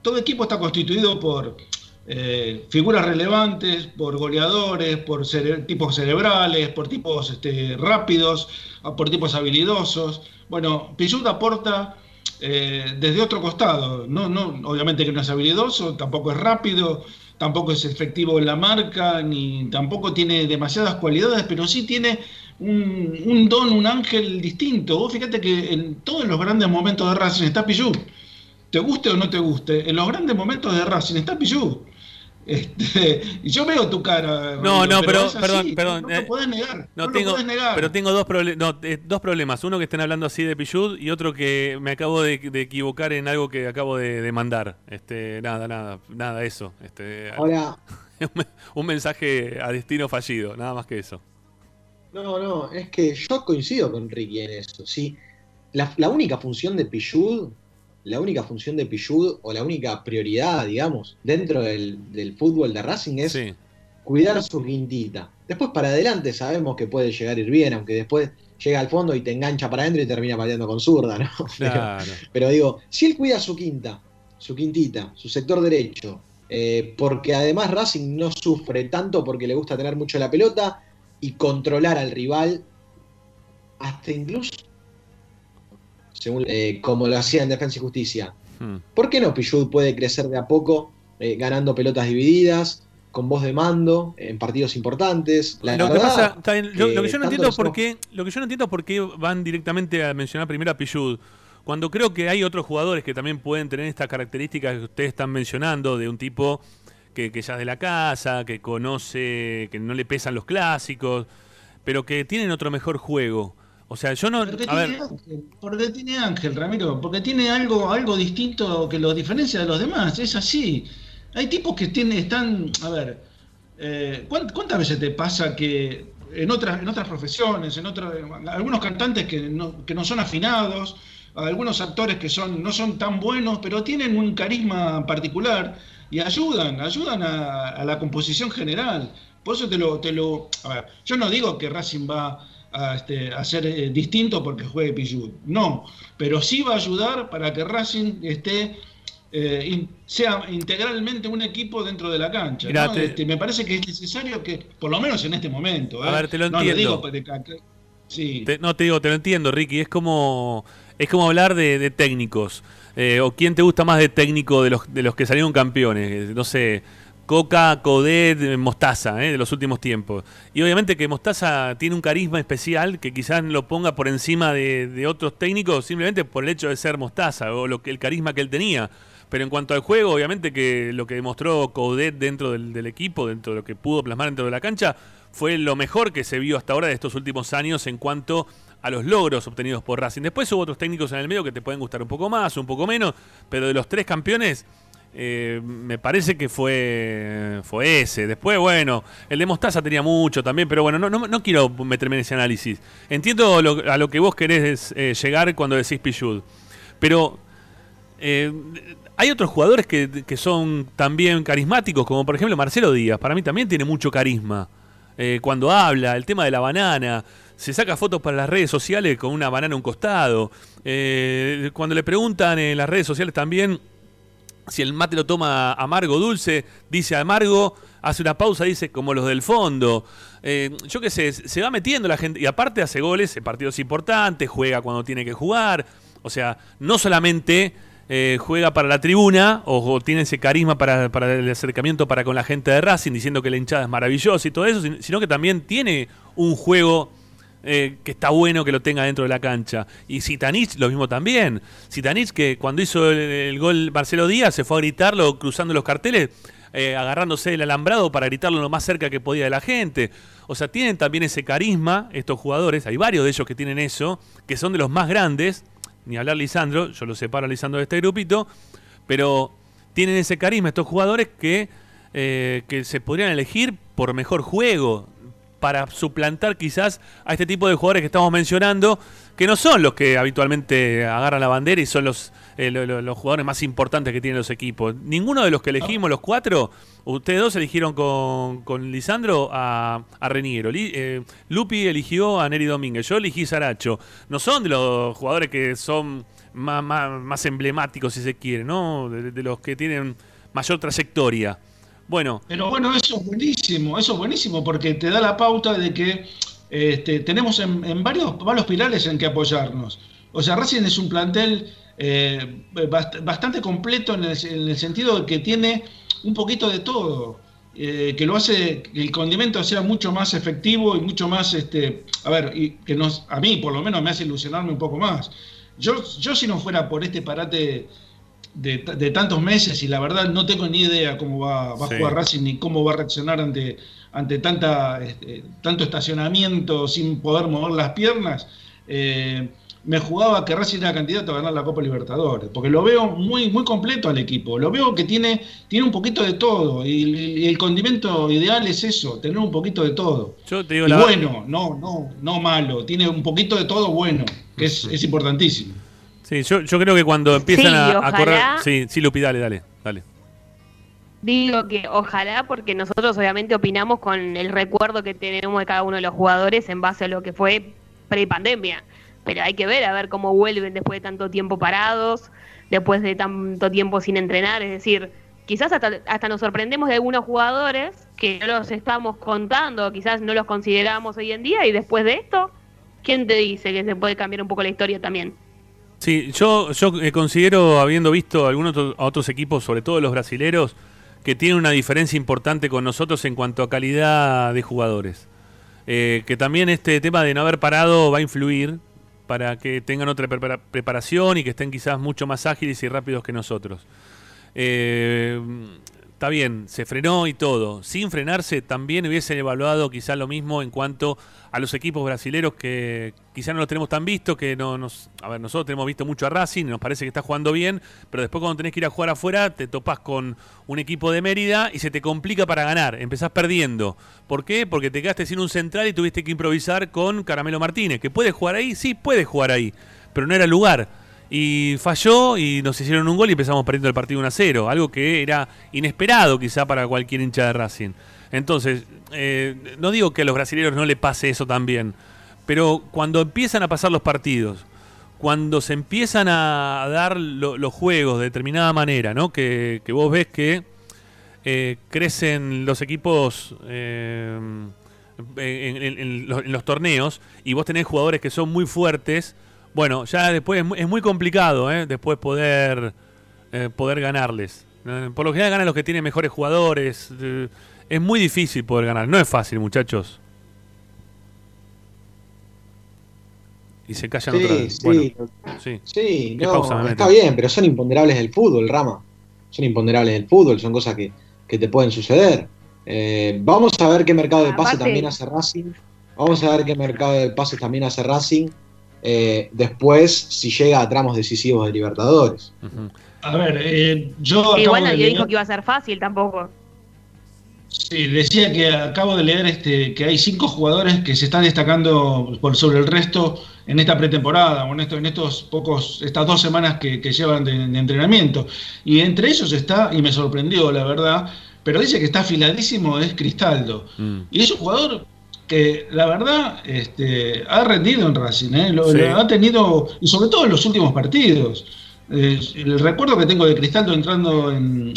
todo equipo está constituido por eh, figuras relevantes, por goleadores, por tipos cerebrales, por tipos este, rápidos, por tipos habilidosos. Bueno, Pichut aporta eh, desde otro costado. No, no, obviamente que no es habilidoso, tampoco es rápido, tampoco es efectivo en la marca, ni tampoco tiene demasiadas cualidades, pero sí tiene un, don, un ángel distinto. Vos fíjate que en todos los grandes momentos de Racing está Pichut. Te guste o no te guste, en los grandes momentos de Racing está Pichut. Este, y yo veo tu cara. No, no, pero, perdón, perdón. No, lo puedes negar. No, tengo, Pero tengo dos, eh, dos problemas. Uno que estén hablando así de Pichud y otro que me acabo de, equivocar en algo que acabo de, mandar. Este, nada, nada, nada, eso. Este, Ahora. [laughs] un mensaje a destino fallido, nada más que eso. No, no, es que yo coincido con Ricky en eso. Sí, la, la única función de Pichud la única función de Pichud o la única prioridad, digamos, dentro del, fútbol de Racing es cuidar su quintita. Después para adelante sabemos que puede llegar a ir bien, aunque después llega al fondo y te engancha para adentro y termina pateando con zurda, ¿no? [laughs] Pero, digo, si él cuida su quinta, su quintita, su sector derecho, eh, porque además Racing no sufre tanto porque le gusta tener mucho la pelota y controlar al rival, hasta incluso eh, como lo hacía en Defensa y Justicia. Hmm. ¿Por qué no Pichud puede crecer de a poco, eh, ganando pelotas divididas, con voz de mando, en partidos importantes? lo, que pasa, lo, que yo no entiendo por qué, lo que yo no entiendo por qué van directamente a mencionar primero a Pichud. Cuando creo que hay otros jugadores que también pueden tener estas características que ustedes están mencionando, de un tipo que, que ya es de la casa, que conoce, que no le pesan los clásicos, pero que tienen otro mejor juego. O sea, yo no. Porque, tiene, Ángel, porque tiene Ángel, Ramiro, porque tiene algo, algo distinto que lo diferencia de los demás. Es así. Hay tipos que tienen, están. A ver, eh, ¿cuántas veces te pasa que en otras, en otras profesiones, en otros, algunos cantantes que no, que no son afinados, algunos actores que son, no son tan buenos, pero tienen un carisma particular y ayudan, ayudan a, la composición general. Por eso te lo, te lo. A ver, yo no digo que Racing va a, este, ser eh, distinto porque juegue Pichud, no, pero sí va a ayudar para que Racing esté. Eh, sea integralmente un equipo dentro de la cancha. Este, me parece que es necesario que, por lo menos en este momento. A ver, te lo entiendo. no, te digo, te lo entiendo, Ricky. Es como, es como hablar de técnicos. Eh, ¿O quién te gusta más de técnico de los, de los que salieron campeones? No sé, Coca, Codet, eh, Mostaza, eh, de los últimos tiempos. Y obviamente que Mostaza tiene un carisma especial que quizás lo ponga por encima de, otros técnicos simplemente por el hecho de ser Mostaza o lo que, el carisma que él tenía. Pero en cuanto al juego, obviamente que lo que demostró Codet dentro del, del equipo, dentro de lo que pudo plasmar dentro de la cancha, fue lo mejor que se vio hasta ahora de estos últimos años en cuanto a los logros obtenidos por Racing. Después hubo otros técnicos en el medio que te pueden gustar un poco más, un poco menos, pero de los tres campeones, eh, me parece que fue, fue ese. Después, bueno, el de Mostaza tenía mucho también, pero bueno, no, no, quiero meterme en ese análisis. Entiendo a lo que vos querés eh, llegar cuando decís Pichud, pero eh, hay otros jugadores que, que, son también carismáticos, como por ejemplo Marcelo Díaz. Para mí también tiene mucho carisma. cuando habla, el tema de la banana se saca fotos para las redes sociales con una banana a un costado. Cuando le preguntan en las redes sociales también si el mate lo toma amargo o dulce, dice amargo, hace una pausa, dice como los del fondo. Eh, yo qué sé, se va metiendo la gente y aparte hace goles en partidos importantes, juega cuando tiene que jugar. O sea, no solamente eh, juega para la tribuna o, tiene ese carisma para, para, el acercamiento para con la gente de Racing, diciendo que la hinchada es maravillosa y todo eso, sino que también tiene un juego eh, que está bueno que lo tenga dentro de la cancha. Y Zitanich lo mismo también. Zitanich que cuando hizo el, gol Marcelo Díaz se fue a gritarlo cruzando los carteles, eh, agarrándose el alambrado para gritarlo lo más cerca que podía de la gente. O sea, tienen también ese carisma estos jugadores, hay varios de ellos que tienen eso, que son de los más grandes, ni hablar Lisandro, yo lo separo a Lisandro de este grupito, pero tienen ese carisma estos jugadores que, eh, que se podrían elegir por mejor juego para suplantar quizás a este tipo de jugadores que estamos mencionando, que no son los que habitualmente agarran la bandera y son los, eh, los jugadores más importantes que tienen los equipos. Ninguno de los que elegimos, los cuatro, ustedes dos eligieron con, con Lisandro a, a Reniero. Eh, Lupi eligió a Neri Domínguez, yo elegí Saracho. No son de los jugadores que son más, más, emblemáticos, si se quiere, ¿no? de los que tienen mayor trayectoria. Bueno. Pero bueno, eso es buenísimo, eso es buenísimo porque te da la pauta de que este, tenemos en, varios, varios pilares en que apoyarnos. O sea, Racing es un plantel eh, bastante completo en el, sentido de que tiene un poquito de todo. Eh, que lo hace que el condimento sea mucho más efectivo y mucho más este a ver y que nos a mí por lo menos me hace ilusionarme un poco más yo yo si no fuera por este parate de, tantos meses y la verdad no tengo ni idea cómo va, a jugar Racing ni cómo va a reaccionar ante, ante tanta, este, tanto estacionamiento sin poder mover las piernas. Eh, me jugaba que Racing era candidato a ganar la Copa Libertadores, porque lo veo muy, muy completo al equipo, lo veo que tiene, tiene un poquito de todo, y, el condimento ideal es eso, tener un poquito de todo. Yo te digo y bueno, no, no, no malo, tiene un poquito de todo bueno, que es, es importantísimo. Sí, yo, yo creo que cuando empiezan a, correr. Sí, sí, Lupi, dale, dale, dale. Digo que ojalá, porque nosotros obviamente opinamos con el recuerdo que tenemos de cada uno de los jugadores en base a lo que fue pre-pandemia. Pero hay que ver, a ver cómo vuelven después de tanto tiempo parados, después de tanto tiempo sin entrenar. Es decir, quizás hasta, hasta nos sorprendemos de algunos jugadores que no los estamos contando, quizás no los consideramos hoy en día, y después de esto, ¿quién te dice que se puede cambiar un poco la historia también? Sí, yo, yo eh, considero, habiendo visto algunos otros equipos, sobre todo los brasileros, que tienen una diferencia importante con nosotros en cuanto a calidad de jugadores. Eh, que también este tema de no haber parado va a influir para que tengan otra preparación y que estén quizás mucho más ágiles y rápidos que nosotros. Eh, está bien, se frenó y todo. Sin frenarse también hubiesen evaluado quizás lo mismo en cuanto a los equipos brasileños que quizás no los tenemos tan vistos, que no nos... A ver, nosotros tenemos visto mucho a Racing, nos parece que está jugando bien, pero después cuando tenés que ir a jugar afuera te topás con un equipo de Mérida y se te complica para ganar, empezás perdiendo. ¿Por qué? Porque te quedaste sin un central y tuviste que improvisar con Caramelo Martínez, que puede jugar ahí, sí, puede jugar ahí, pero no era lugar y falló y nos hicieron un gol y empezamos perdiendo el partido 1 a 0, algo que era inesperado quizá para cualquier hincha de Racing. Entonces, eh, no digo que a los brasileños no le pase eso también, pero cuando empiezan a pasar los partidos, cuando se empiezan a dar los juegos de determinada manera, ¿no? que, vos ves que eh, crecen los equipos eh, en, los, torneos y vos tenés jugadores que son muy fuertes, bueno, ya después es muy, complicado, ¿eh? después poder, eh, poder ganarles. Eh, por lo general ganan los que tienen mejores jugadores. es muy difícil poder ganar. No es fácil, muchachos. Y se callan otra vez. Sí, sí. sí no, está bien, pero son imponderables del fútbol, Rama. Son imponderables del fútbol, son cosas que, te pueden suceder. vamos a ver qué mercado de pase también hace Racing. Vamos a ver qué mercado de pases también hace Racing. Eh, después si llega a tramos decisivos de Libertadores. A ver, eh, yo... Igual nadie dijo que iba a ser fácil tampoco. Sí, decía que acabo de leer este, que hay cinco jugadores que se están destacando por sobre el resto en esta pretemporada, o en, en estos pocos, estas dos semanas que, llevan de, entrenamiento. Y entre ellos está, y me sorprendió la verdad, pero dice que está afiladísimo, es Cristaldo. Mm. Y es un jugador la verdad este, ha rendido en Racing, ¿eh? lo, ha tenido, y sobre todo en los últimos partidos. el recuerdo que tengo de Cristaldo entrando en,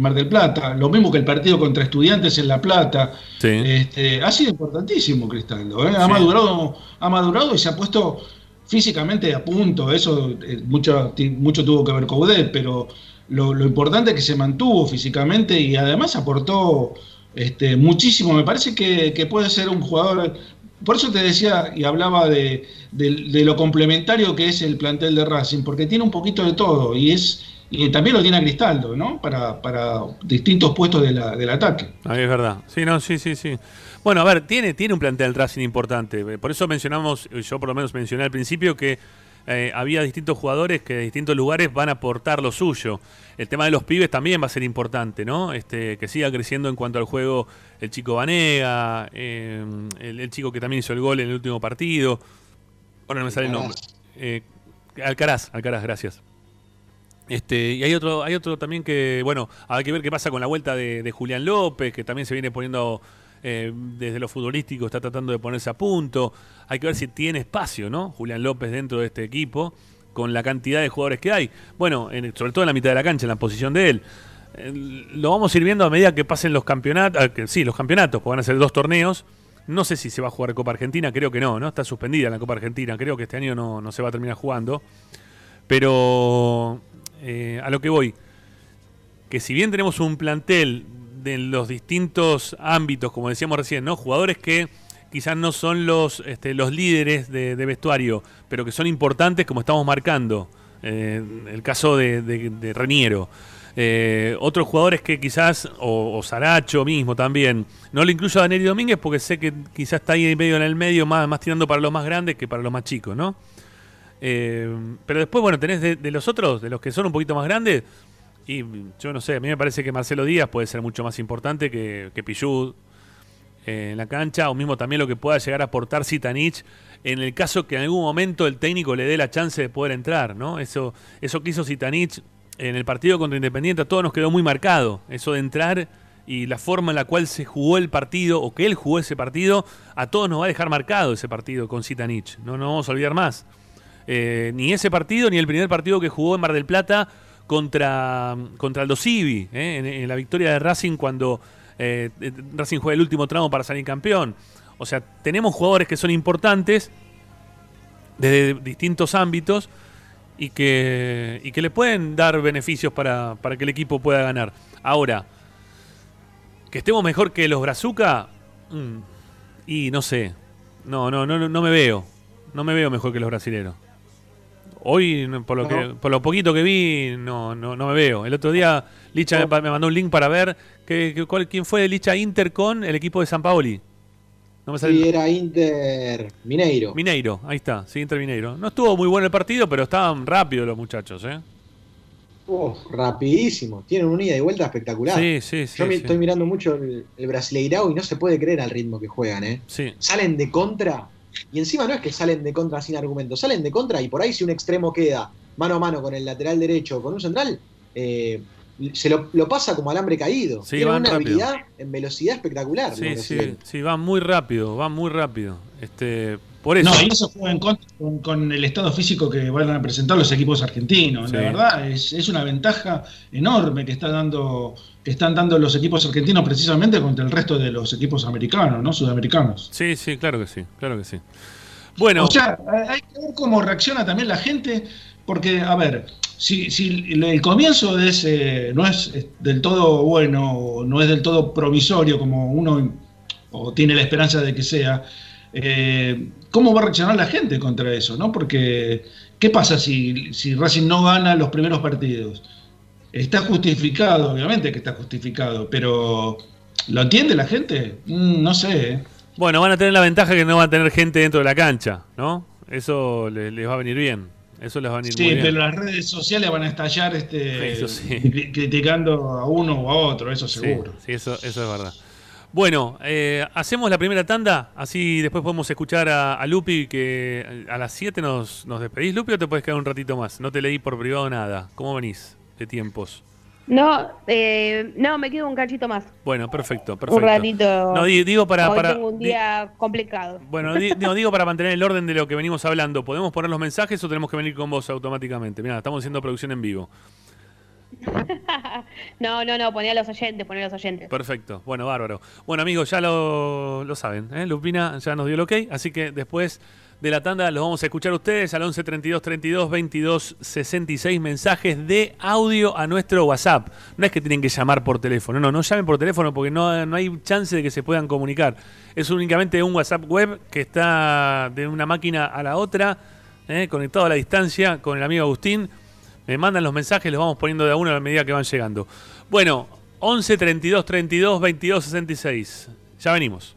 Mar del Plata, lo mismo que el partido contra Estudiantes en La Plata, este, ha sido importantísimo Cristaldo. ¿eh? Ha, madurado, ha madurado y se ha puesto físicamente a punto. Eso eh, mucho, mucho tuvo que ver con UDE, pero lo, lo importante es que se mantuvo físicamente y además aportó este, muchísimo. Me parece que, puede ser un jugador. Por eso te decía y hablaba de, lo complementario que es el plantel de Racing, porque tiene un poquito de todo y es y también lo tiene a Cristaldo, ¿no? Para, distintos puestos de la, del ataque. Ahí es verdad. Sí, no, sí, sí, sí. Bueno, a ver, tiene, tiene un plantel Racing importante. Por eso mencionamos, yo por lo menos mencioné al principio que eh, había distintos jugadores que de distintos lugares van a aportar lo suyo. El tema de los pibes también va a ser importante, ¿no? Este, que siga creciendo en cuanto al juego el chico Vanega, eh, el, chico que también hizo el gol en el último partido. Ahora no me sale el nombre. Eh, Alcaraz, Alcaraz, gracias. Este, y hay otro, hay otro también que, bueno, hay que ver qué pasa con la vuelta de, de Julián López, que también se viene poniendo eh, desde lo futbolístico está tratando de ponerse a punto. Hay que ver si tiene espacio, ¿no? Julián López dentro de este equipo, con la cantidad de jugadores que hay. Bueno, sobre todo en la mitad de la cancha, en la posición de él. Eh, lo vamos a ir viendo a medida que pasen los campeonatos. Ah, sí, los campeonatos, van a dos torneos. No sé si se va a jugar Copa Argentina, creo que no, ¿no? Está suspendida la Copa Argentina, creo que este año no, se va a terminar jugando. Pero eh, a lo que voy, que si bien tenemos un plantel de los distintos ámbitos, como decíamos recién, ¿no? Jugadores que quizás no son los, este, los líderes de, vestuario, pero que son importantes como estamos marcando. Eh, el caso de, de, Reniero. Eh, otros jugadores que quizás, o, Saracho mismo también, no le incluyo a Daniel Domínguez porque sé que quizás está ahí medio en el medio, más, tirando para los más grandes que para los más chicos, ¿no? Eh, pero después, bueno, tenés de, los otros, de los que son un poquito más grandes, y yo no sé, a mí me parece que Marcelo Díaz puede ser mucho más importante que, que en la cancha, o mismo también lo que pueda llegar a aportar Zitanich en el caso que en algún momento el técnico le dé la chance de poder entrar, ¿no? Eso, eso que hizo Zitanich en el partido contra Independiente a todos nos quedó muy marcado, eso de entrar y la forma en la cual se jugó el partido, o que él jugó ese partido, a todos nos va a dejar marcado ese partido con Zitanich, no nos vamos a olvidar más. Eh, ni ese partido, ni el primer partido que jugó en Mar del Plata, contra, contra el Civi, ¿eh? en, la victoria de Racing cuando eh, Racing juega el último tramo para salir campeón. O sea, tenemos jugadores que son importantes desde distintos ámbitos y que, y que le pueden dar beneficios para, para que el equipo pueda ganar. Ahora, que estemos mejor que los Brazuca, mm, y no sé, no, no, no, no me veo, no me veo mejor que los brasileños. Hoy, por lo, que, por lo poquito que vi, no, no, no me veo. El otro día Licha me, mandó un link para ver que, cuál, quién fue Licha Inter con el equipo de San Paoli. No me sí, era Inter Mineiro. Mineiro, ahí está, sí, Inter Mineiro. No estuvo muy bueno el partido, pero estaban rápidos los muchachos, ¿eh? Oh, rapidísimo. Tienen un ida y vuelta espectacular. Sí, sí, sí. Yo estoy mirando mucho el, el Brasileirao y no se puede creer al ritmo que juegan, ¿eh? Sí. Salen de contra y encima no es que salen de contra sin argumento, salen de contra y por ahí si un extremo queda mano a mano con el lateral derecho, con un central, eh, se lo, pasa como alambre caído. Tiene una habilidad en velocidad espectacular. Sí, sí, sí, va muy rápido, va muy rápido. Este, por eso. No, y eso juega en contra con, el estado físico que van a presentar los equipos argentinos. La verdad, es, una ventaja enorme que, está dando, que están dando los equipos argentinos precisamente contra el resto de los equipos americanos, ¿no? Sudamericanos. Sí, sí, claro que sí, claro que sí. Bueno. O sea, hay que ver cómo reacciona también la gente, porque, a ver, si, si el comienzo de ese no es del todo bueno, no es del todo provisorio como uno o tiene la esperanza de que sea, eh, ¿cómo va a reaccionar la gente contra eso? ¿no? Porque, ¿qué pasa si, si Racing no gana los primeros partidos? Está justificado, obviamente que está justificado, pero ¿lo entiende la gente? Mm, no sé. ¿eh? Bueno, van a tener la ventaja que no van a tener gente dentro de la cancha, ¿no? Eso les va a venir bien. Eso les va a venir sí, pero las redes sociales van a estallar este, criticando a uno o a otro, eso seguro. Sí, eso, eso es verdad. Bueno, eh, hacemos la primera tanda, así después podemos escuchar a, Lupi, que a las 7 nos, nos despedís. Lupi, o te puedes quedar un ratito más. No te leí por privado nada. ¿Cómo venís de tiempos? No, eh, no, me quedo un cachito más. Bueno, perfecto, perfecto. Un ratito. No, digo para. Hoy para tengo un día complicado. Bueno, no, digo para mantener el orden de lo que venimos hablando. ¿Podemos poner los mensajes o tenemos que venir con vos automáticamente? Mira, estamos haciendo producción en vivo. [laughs] no, no, no, poné a los oyentes, poné a los oyentes. Perfecto, bueno, bárbaro. Bueno, amigos, ya lo, lo saben, ¿eh? Lupina ya nos dio el ok, así que después de la tanda los vamos a escuchar ustedes al 11 32 32 22 66 mensajes de audio a nuestro WhatsApp. No es que tienen que llamar por teléfono, no, no llamen por teléfono porque no, no hay chance de que se puedan comunicar. Es únicamente un WhatsApp web que está de una máquina a la otra, ¿eh? conectado a la distancia con el amigo Agustín. Me mandan los mensajes, los vamos poniendo de a uno a medida que van llegando. Bueno, 11 32 32 22 66. Ya venimos.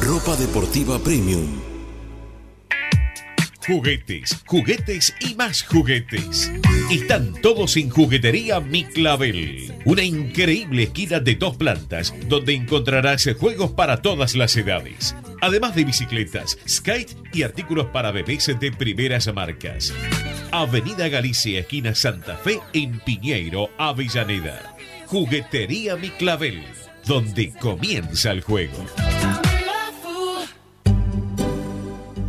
Ropa deportiva premium. Juguetes, juguetes y más juguetes. Están todos en Juguetería Mi Clavel. Una increíble esquina de dos plantas donde encontrarás juegos para todas las edades. Además de bicicletas, skate y artículos para bebés de primeras marcas. Avenida Galicia, esquina Santa Fe, en Piñeiro, Avellaneda. Juguetería Mi Clavel, donde comienza el juego.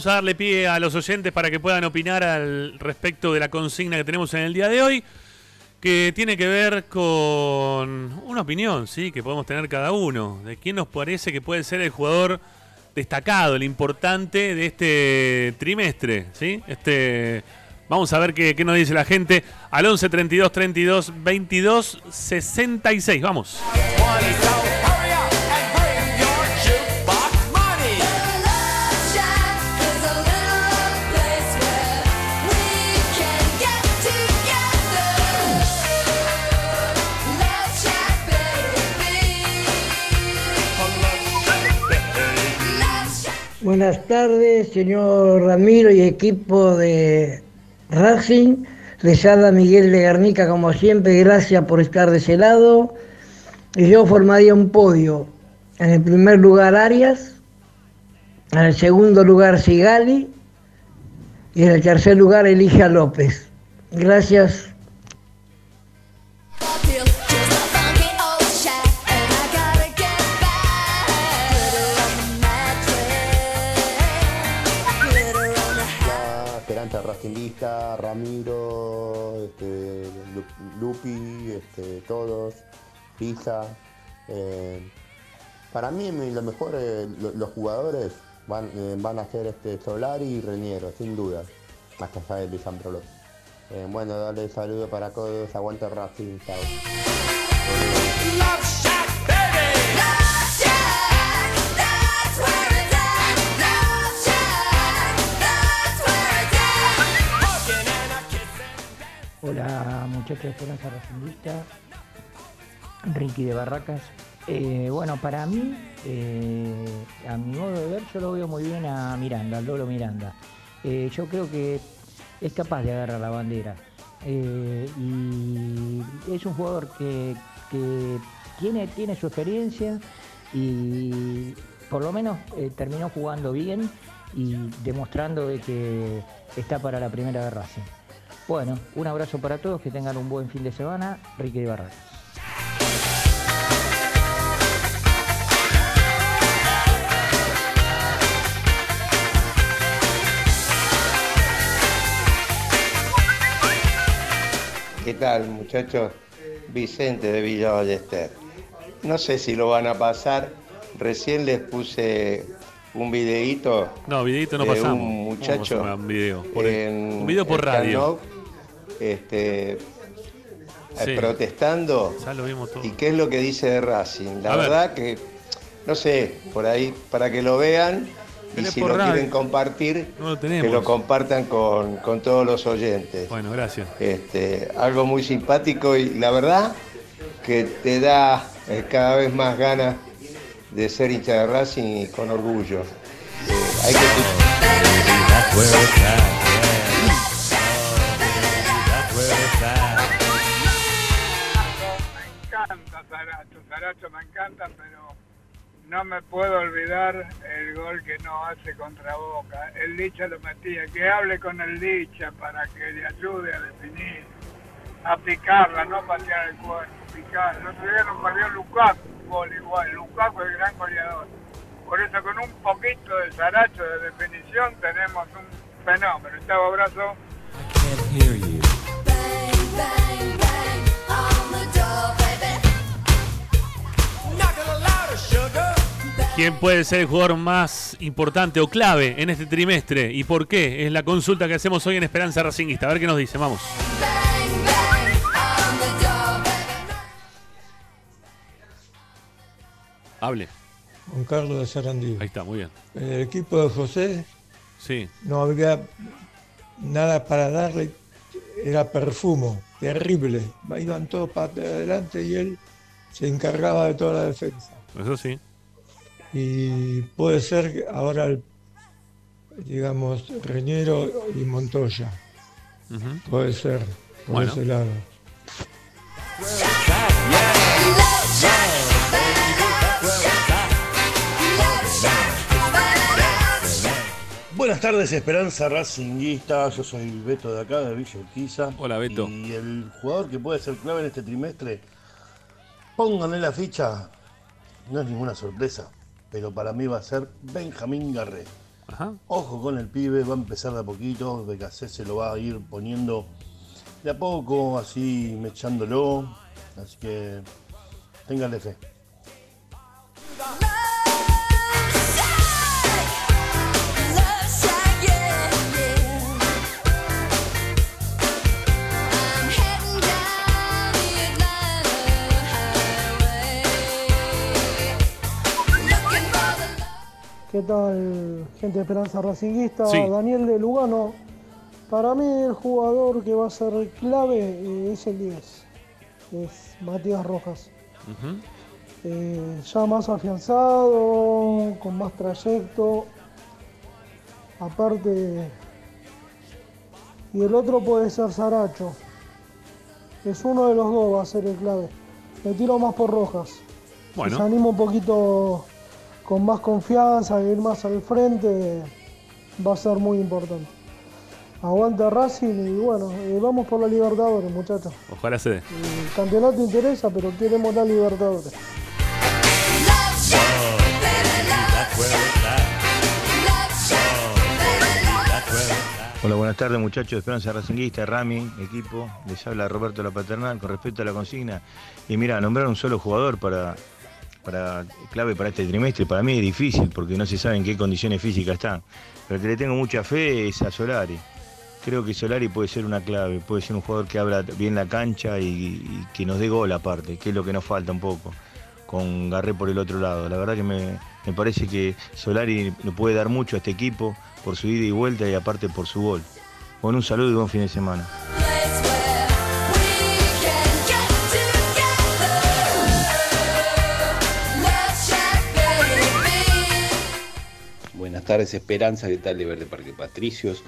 Vamos a darle pie a los oyentes para que puedan opinar al respecto de la consigna que tenemos en el día de hoy, que tiene que ver con una opinión, ¿sí? Que podemos tener cada uno, de quién nos parece que puede ser el jugador destacado, el importante de este trimestre, ¿sí? Este, vamos a ver qué, qué nos dice la gente al 11 32 32 22 66. Vamos. Buenas tardes, señor Ramiro y equipo de Racing. Les habla Miguel de Garnica, como siempre, gracias por estar de ese lado. Y yo formaría un podio. En el primer lugar Arias, en el segundo lugar Sigali y en el tercer lugar Elija López. Gracias. Ramiro, este, Lupi, este, todos, Pisa. Eh, para mí lo mejor, eh, los jugadores van, eh, van a ser este Solari y Reñero, sin duda, más allá de Luis Ambrolo. bueno, dale saludo para todos, aguanta Racing, chao. Hola muchachos de Esperanza Racingista, Ricky de Barracas. Eh, bueno, para mí, eh, a mi modo de ver, yo lo veo muy bien a Miranda, al Lolo Miranda. Eh, yo creo que es capaz de agarrar la bandera. y es un jugador que, tiene, tiene su experiencia y por lo menos terminó jugando bien y demostrando de que está para la primera de Racing. Bueno, un abrazo para todos, que tengan un buen fin de semana. Ricky de Barras. ¿Qué tal, muchachos? Vicente de Villa Ballester. No sé si lo van a pasar. Recién les puse un videíto. No, videíto no de Un muchacho. Un video. Por, un video por radio este, eh, protestando. ¿Y qué es lo que dice de Racing? La verdad que, no sé, por ahí, para que lo vean. Y si lo quieren compartir, que lo compartan con, todos los oyentes. Bueno, gracias. Este, algo muy simpático y la verdad que te da eh, cada vez más ganas de ser hincha de Racing y con orgullo. hay que... me encanta, pero no me puedo olvidar el gol que no hace contra Boca. El Licha lo metía, que hable con el Licha para que le ayude a definir, a picarla, no patear el cuerpo, picar. El otro día nos perdió Lucas, fútbol igual. Lukaku es el gran goleador. Por eso con un poquito de zaracho de definición tenemos un fenómeno. Chao, abrazo. ¿Quién puede ser el jugador más importante o clave en este trimestre y por qué? Es la consulta que hacemos hoy en Esperanza Racinguista. A ver qué nos dice, vamos. Hable. Juan Carlos de Sarandí. Ahí está, muy bien. En el equipo de José sí. no había nada para darle, era perfumo, terrible. Iban todos para adelante y él se encargaba de toda la defensa. Eso sí y puede ser ahora, digamos, Reñero y Montoya. Puede ser, por ese lado. Buenas tardes, Esperanza Racinguista. Yo soy Beto de acá, de Villa Urquiza. Hola, Beto. Y el jugador que puede ser clave en este trimestre, pónganle la ficha, no es ninguna sorpresa pero para mí va a ser Benjamín Garré. Ojo con el pibe, va a empezar de a poquito, BKC se lo va a ir poniendo de a poco, así mechándolo, así que ténganle fe. ¿Qué tal, gente de Esperanza Racinguista? Daniel de Lugano. Para mí el jugador que va a ser clave eh, es el 10, es Matías Rojas. Eh, ya más afianzado, con más trayecto. Aparte, y el otro puede ser Saracho. Es uno de los dos va a ser el clave. Me tiro más por Rojas. Bueno. Se animo un poquito con más confianza, ir más al frente, va a ser muy importante. Aguanta Racing y bueno, eh, vamos por la Libertadores, muchachos. Ojalá se dé. El campeonato interesa, pero queremos la Libertadores. Hola, buenas tardes muchachos de Esperanza Racinguista, Rami, equipo, les habla Roberto La Paternal con respecto a la consigna. Y mira, nombrar un solo jugador para clave para este trimestre. Para mí es difícil porque no se sabe en qué condiciones físicas están. Pero que le tengo mucha fe es a Solari. Creo que Solari puede ser una clave, puede ser un jugador que habla bien la cancha y, que nos dé gol aparte, que es lo que nos falta un poco, con Garré por el otro lado. La verdad que me, me parece que Solari le puede dar mucho a este equipo por su ida y vuelta y aparte por su gol. Con un saludo y buen fin de semana. Buenas tardes, Esperanza, ¿qué tal de Verde Parque Patricios?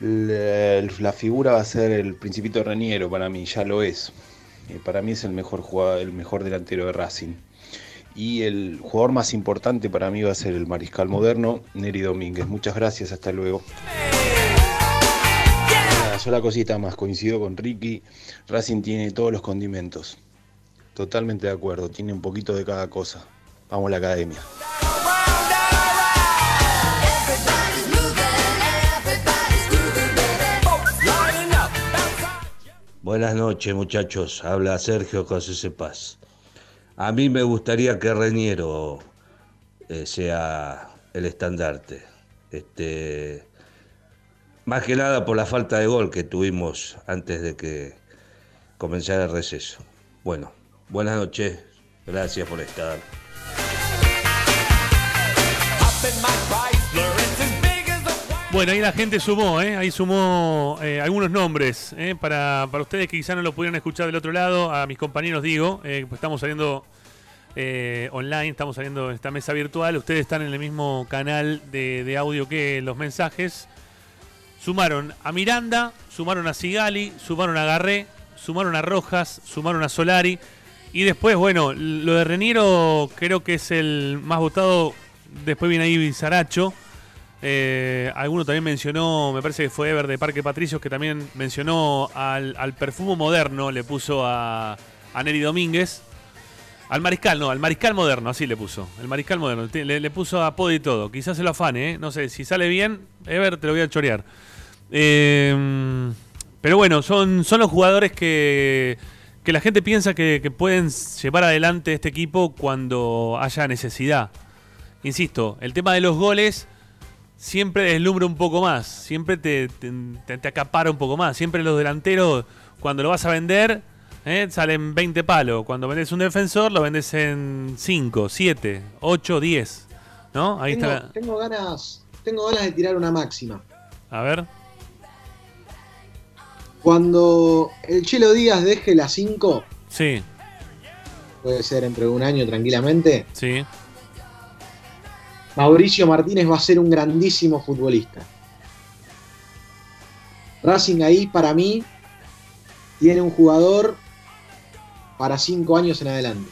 La, figura va a ser el Principito Reniero para mí, ya lo es. Eh, para mí es el mejor jugador, el mejor delantero de Racing. Y el jugador más importante para mí va a ser el Mariscal Moderno, Neri Domínguez. Muchas gracias, hasta luego. Una sola cosita más, coincido con Ricky. Racing tiene todos los condimentos. Totalmente de acuerdo, tiene un poquito de cada cosa. Vamos a la academia. Buenas noches, muchachos. Habla Sergio José Paz. A mí me gustaría que Reñero eh, sea el estandarte. Este, más que nada por la falta de gol que tuvimos antes de que comenzara el receso. Bueno, buenas noches. Gracias por estar. Bueno, ahí la gente sumó, ¿eh? ahí sumó eh, algunos nombres. ¿eh? Para, para, ustedes que quizá no lo pudieran escuchar del otro lado, a mis compañeros digo, eh, pues estamos saliendo online, estamos saliendo en esta mesa virtual. Ustedes están en el mismo canal de, audio que los mensajes. Sumaron a Miranda, sumaron a Sigali, sumaron a Garré, sumaron a Rojas, sumaron a Solari. Y después, bueno, lo de Reniero creo que es el más votado. Después viene ahí Saracho. Eh, alguno también mencionó, me parece que fue Ever de Parque Patricios, que también mencionó al, al perfumo moderno, le puso a, a Neri Domínguez. Al mariscal, no, al mariscal moderno, así le puso. El mariscal moderno. Le, puso apodo y todo. Quizás se lo afane, ¿eh? No sé, si sale bien, Ever, te lo voy a chorear. Eh, pero bueno, son, son los jugadores que, que la gente piensa que, pueden llevar adelante este equipo cuando haya necesidad. Insisto, el tema de los goles siempre deslumbra un poco más, siempre te, te, acapara un poco más. Siempre los delanteros, cuando lo vas a vender, ¿eh? salen 20 palos. Cuando vendes un defensor, lo vendes en 5, 7, 8, 10. ¿No? Ahí está. Tengo ganas, tengo ganas de tirar una máxima. A ver. Cuando el Chelo Díaz deje la 5. Sí. Puede ser entre un año tranquilamente. Sí. Mauricio Martínez va a ser un grandísimo futbolista. Racing ahí para mí tiene un jugador para 5 años en adelante.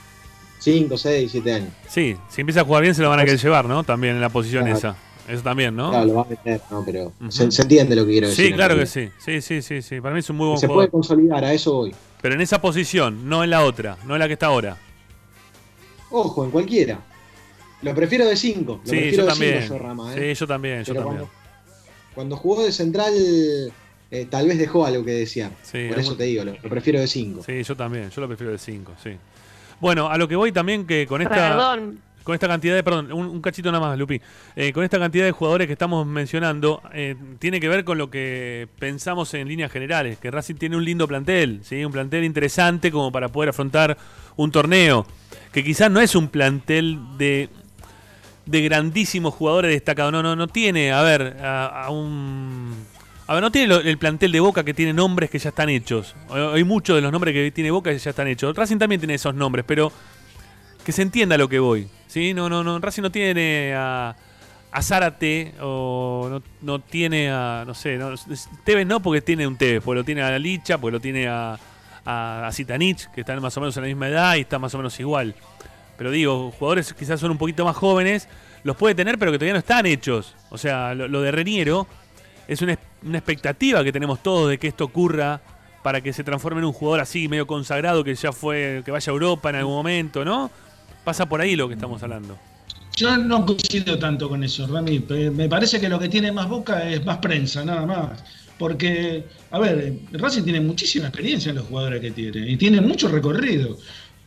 5, 6, 7 años. Sí, si empieza a jugar bien se lo van a querer llevar, ¿no? También en la posición esa. Eso también, ¿no? Claro, lo va a meter, ¿no? Pero se, entiende lo que quiero decir. Sí, claro que sí. Sí, sí, sí, sí. Para mí es un muy buen Se puede consolidar, a eso voy. Pero en esa posición, no en la otra, no en la que está ahora. Ojo, en cualquiera. Lo prefiero de 5. Sí, yo también. yo, Rama, ¿eh? Sí, yo también, yo también. Cuando, jugó de central, eh, tal vez dejó algo que decía. Por eso te digo, lo, prefiero de 5. Sí, yo también, yo lo prefiero de 5, sí. Bueno, a lo que voy también que con esta... Perdón con esta cantidad de, perdón, un, cachito nada más, Lupi, eh, con esta cantidad de jugadores que estamos mencionando, eh, tiene que ver con lo que pensamos en líneas generales, que Racing tiene un lindo plantel, ¿sí? un plantel interesante como para poder afrontar un torneo, que quizás no es un plantel de, de grandísimos jugadores destacados, no, no, no tiene, a ver, a, un... A ver, no tiene el plantel de Boca que tiene nombres que ya están hechos. Hay muchos de los nombres que tiene Boca que ya están hechos. Racing también tiene esos nombres, pero que se entienda lo que voy. ¿sí? No, no, no. Racing no tiene a, a Zárate o no, tiene a. No sé. No, Tevez no, porque tiene un Tevez. Porque lo tiene a Licha, porque lo tiene a, a, Zitanich, que están más o menos en la misma edad y está más o menos igual. Pero digo, jugadores quizás son un poquito más jóvenes, los puede tener, pero que todavía no están hechos. O sea, lo, de Reniero es una, una expectativa que tenemos todos de que esto ocurra para que se transforme en un jugador así, medio consagrado, que ya fue, que vaya a Europa en algún momento, ¿no? Pasa por ahí lo que estamos hablando. Yo no coincido tanto con eso, Rami. Me parece que lo que tiene más boca es más prensa, nada más. Porque, a ver, Racing tiene muchísima experiencia en los jugadores que tiene y tiene mucho recorrido.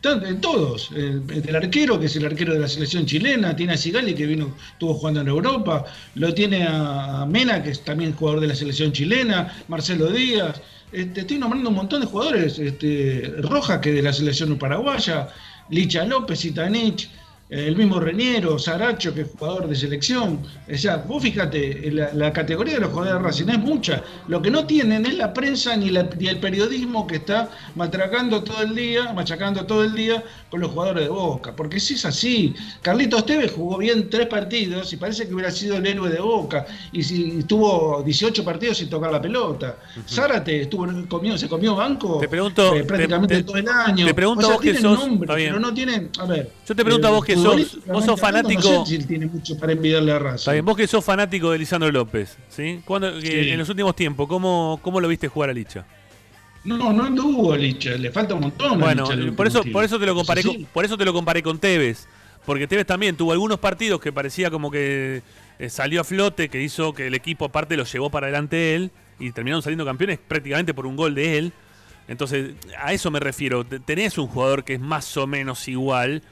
Todos, el, arquero, que es el arquero de la selección chilena, tiene a Sigali, que vino, estuvo jugando en Europa, lo tiene a Mena, que es también jugador de la selección chilena, Marcelo Díaz, este, estoy nombrando un montón de jugadores, este, Roja, que de la selección paraguaya, Licha López, Itanich, el mismo Reniero, Saracho, que es jugador de selección. O sea, vos fíjate, la, categoría de los jugadores de Racing es mucha. Lo que no tienen es la prensa ni, el periodismo que está matracando todo el día, machacando todo el día con los jugadores de Boca. Porque si es así, Carlitos Tevez jugó bien tres partidos y parece que hubiera sido el héroe de Boca. Y si estuvo 18 partidos sin tocar la pelota. Zárate estuvo comió, se comió banco te pregunto, eh, prácticamente todo el año. Te pregunto vos que sos. pero no tienen. A ver. Yo te pregunto a vos que vos sos fanático. tiene mucho para envidiarle a Raza. vos que sos fanático de Lisandro López, ¿sí? En los últimos tiempos, ¿cómo, ¿cómo lo viste jugar a Licha? No, no anduvo a Licha, le falta un montón. Bueno, por eso, por eso te lo comparé, con, por eso te lo comparé con Tevez, porque Tevez también tuvo algunos partidos que parecía como que eh, salió a flote, que hizo que el equipo aparte lo llevó para adelante él y terminaron saliendo campeones prácticamente por un gol de él. Entonces, a eso me refiero. Tenés un jugador que es más o menos igual,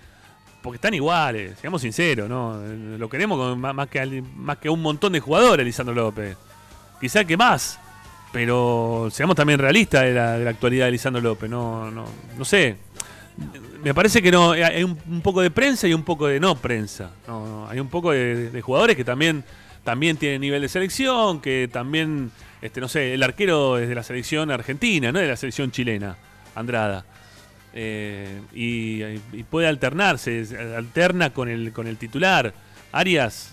porque están iguales, seamos sinceros, ¿no? Lo queremos más, que, más que un montón de jugadores, Lisandro López. Quizá que más, pero seamos también realistas de la, de la actualidad de Lisandro López, no, no, no sé. Me parece que no hay un, poco de prensa y un poco de no prensa. Hay un poco de, jugadores que también, también tienen nivel de selección, que también, este, no sé, el arquero es de la selección argentina, no de la selección chilena, Andrada. Eh, y, puede alternarse, alterna con el, con el titular. Arias,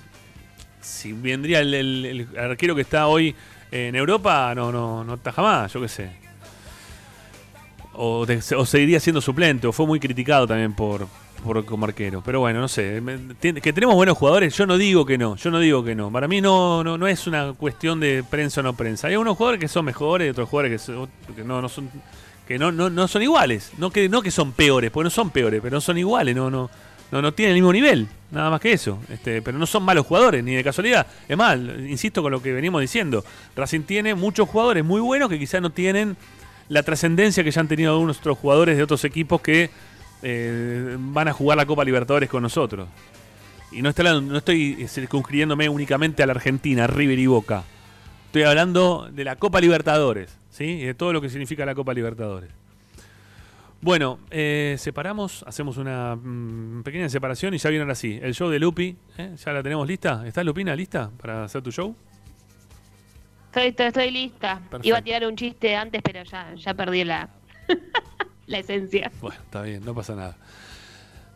si vendría el, arquero que está hoy en Europa, no, no, no está jamás, yo qué sé. O, seguiría siendo suplente, o fue muy criticado también por, por como arquero. Pero bueno, no sé. Que tenemos buenos jugadores, yo no digo que no, yo no digo que no. Para mí no, no, no es una cuestión de prensa o no prensa. Hay unos jugadores que son mejores otros jugadores que, que no, no son que no, no, no son iguales, no que, no que son peores, porque no son peores, pero no son iguales, no, no, no, no tienen el mismo nivel, nada más que eso. Este, pero no son malos jugadores, ni de casualidad. Es más, insisto con lo que venimos diciendo, Racing tiene muchos jugadores muy buenos que quizás no tienen la trascendencia que ya han tenido algunos otros jugadores de otros equipos que eh, van a jugar la Copa Libertadores con nosotros. Y no, no estoy circunscribiéndome únicamente a la Argentina, River y Boca. Estoy hablando de la Copa Libertadores, ¿sí? Y de todo lo que significa la Copa Libertadores. Bueno, eh, separamos, hacemos una mm, pequeña separación y ya viene ahora sí. El show de Lupi, ¿eh? ¿ya la tenemos lista? ¿Estás Lupina lista para hacer tu show? Estoy, estoy, lista. Iba a tirar un chiste antes, pero ya, ya perdí la, [laughs] la esencia. Bueno, está bien, no pasa nada.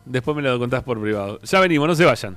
Después me lo contás por privado. Ya venimos, no se vayan.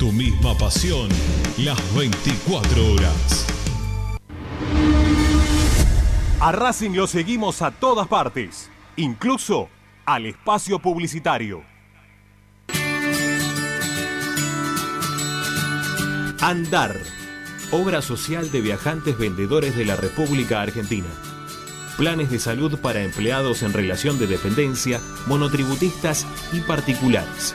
tu misma pasión, las 24 horas. A Racing lo seguimos a todas partes, incluso al espacio publicitario. Andar, obra social de viajantes vendedores de la República Argentina. Planes de salud para empleados en relación de dependencia, monotributistas y particulares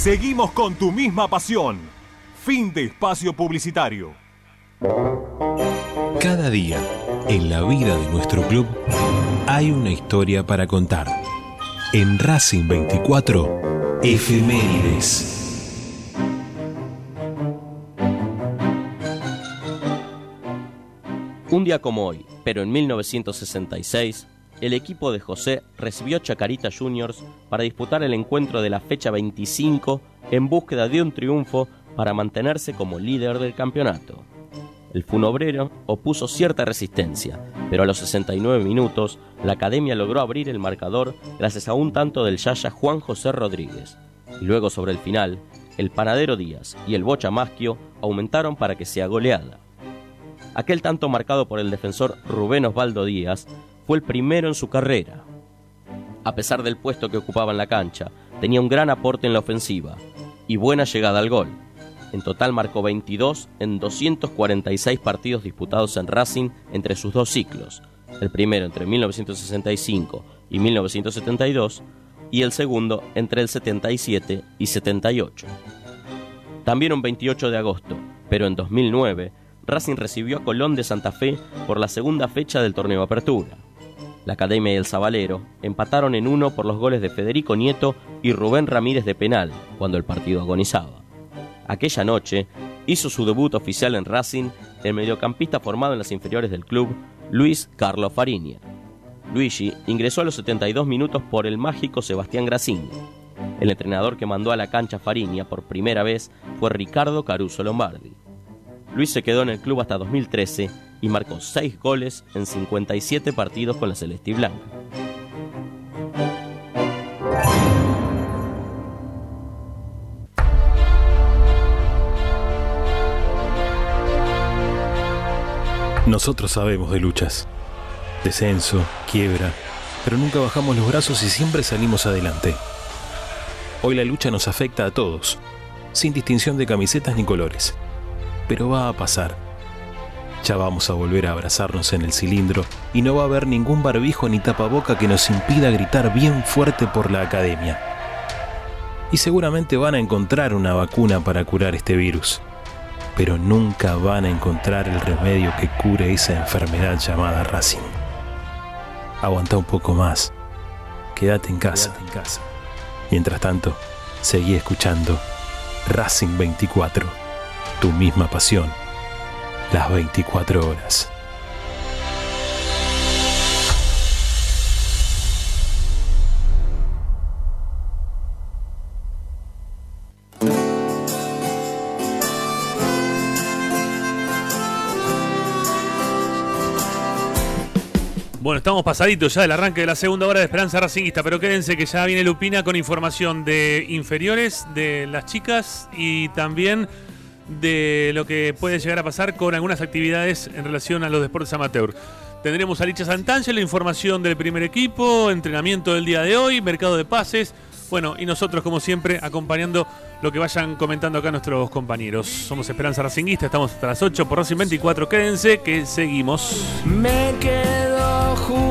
Seguimos con tu misma pasión. Fin de espacio publicitario. Cada día, en la vida de nuestro club, hay una historia para contar. En Racing 24, Efemérides. Un día como hoy, pero en 1966, el equipo de José recibió Chacarita Juniors para disputar el encuentro de la fecha 25 en búsqueda de un triunfo para mantenerse como líder del campeonato. El funobrero opuso cierta resistencia, pero a los 69 minutos la academia logró abrir el marcador gracias a un tanto del Yaya Juan José Rodríguez. Y luego sobre el final, el Panadero Díaz y el Bocha Masquio aumentaron para que sea goleada. Aquel tanto marcado por el defensor Rubén Osvaldo Díaz fue el primero en su carrera. A pesar del puesto que ocupaba en la cancha, tenía un gran aporte en la ofensiva y buena llegada al gol. En total marcó 22 en 246 partidos disputados en Racing entre sus dos ciclos, el primero entre 1965 y 1972 y el segundo entre el 77 y 78. También un 28 de agosto, pero en 2009, Racing recibió a Colón de Santa Fe por la segunda fecha del torneo Apertura. La Academia y el Zabalero empataron en uno por los goles de Federico Nieto y Rubén Ramírez de penal, cuando el partido agonizaba. Aquella noche hizo su debut oficial en Racing el mediocampista formado en las inferiores del club, Luis Carlos Fariña. Luigi ingresó a los 72 minutos por el mágico Sebastián Grassini. El entrenador que mandó a la cancha Fariña por primera vez fue Ricardo Caruso Lombardi. Luis se quedó en el club hasta 2013 y marcó 6 goles en 57 partidos con la Celeste Blanca. Nosotros sabemos de luchas, descenso, quiebra, pero nunca bajamos los brazos y siempre salimos adelante. Hoy la lucha nos afecta a todos, sin distinción de camisetas ni colores, pero va a pasar Ya vamos a volver a abrazarnos en el cilindro y no va a haber ningún barbijo ni tapaboca que nos impida gritar bien fuerte por la academia. Y seguramente van a encontrar una vacuna para curar este virus, pero nunca van a encontrar el remedio que cure esa enfermedad llamada Racing. Aguanta un poco más. Quédate en casa. en casa. Mientras tanto, seguí escuchando Racing 24, tu misma pasión las 24 horas. Bueno, estamos pasaditos ya del arranque de la segunda hora de Esperanza Racingista, pero quédense que ya viene Lupina con información de inferiores, de las chicas y también de lo que puede llegar a pasar con algunas actividades en relación a los deportes amateur. Tendremos a Licha Santancio, la información del primer equipo, entrenamiento del día de hoy, mercado de pases. Bueno, y nosotros, como siempre, acompañando lo que vayan comentando acá nuestros compañeros. Somos Esperanza Racinguista, estamos hasta las 8 por Racing 24. Quédense que seguimos. Me quedo junto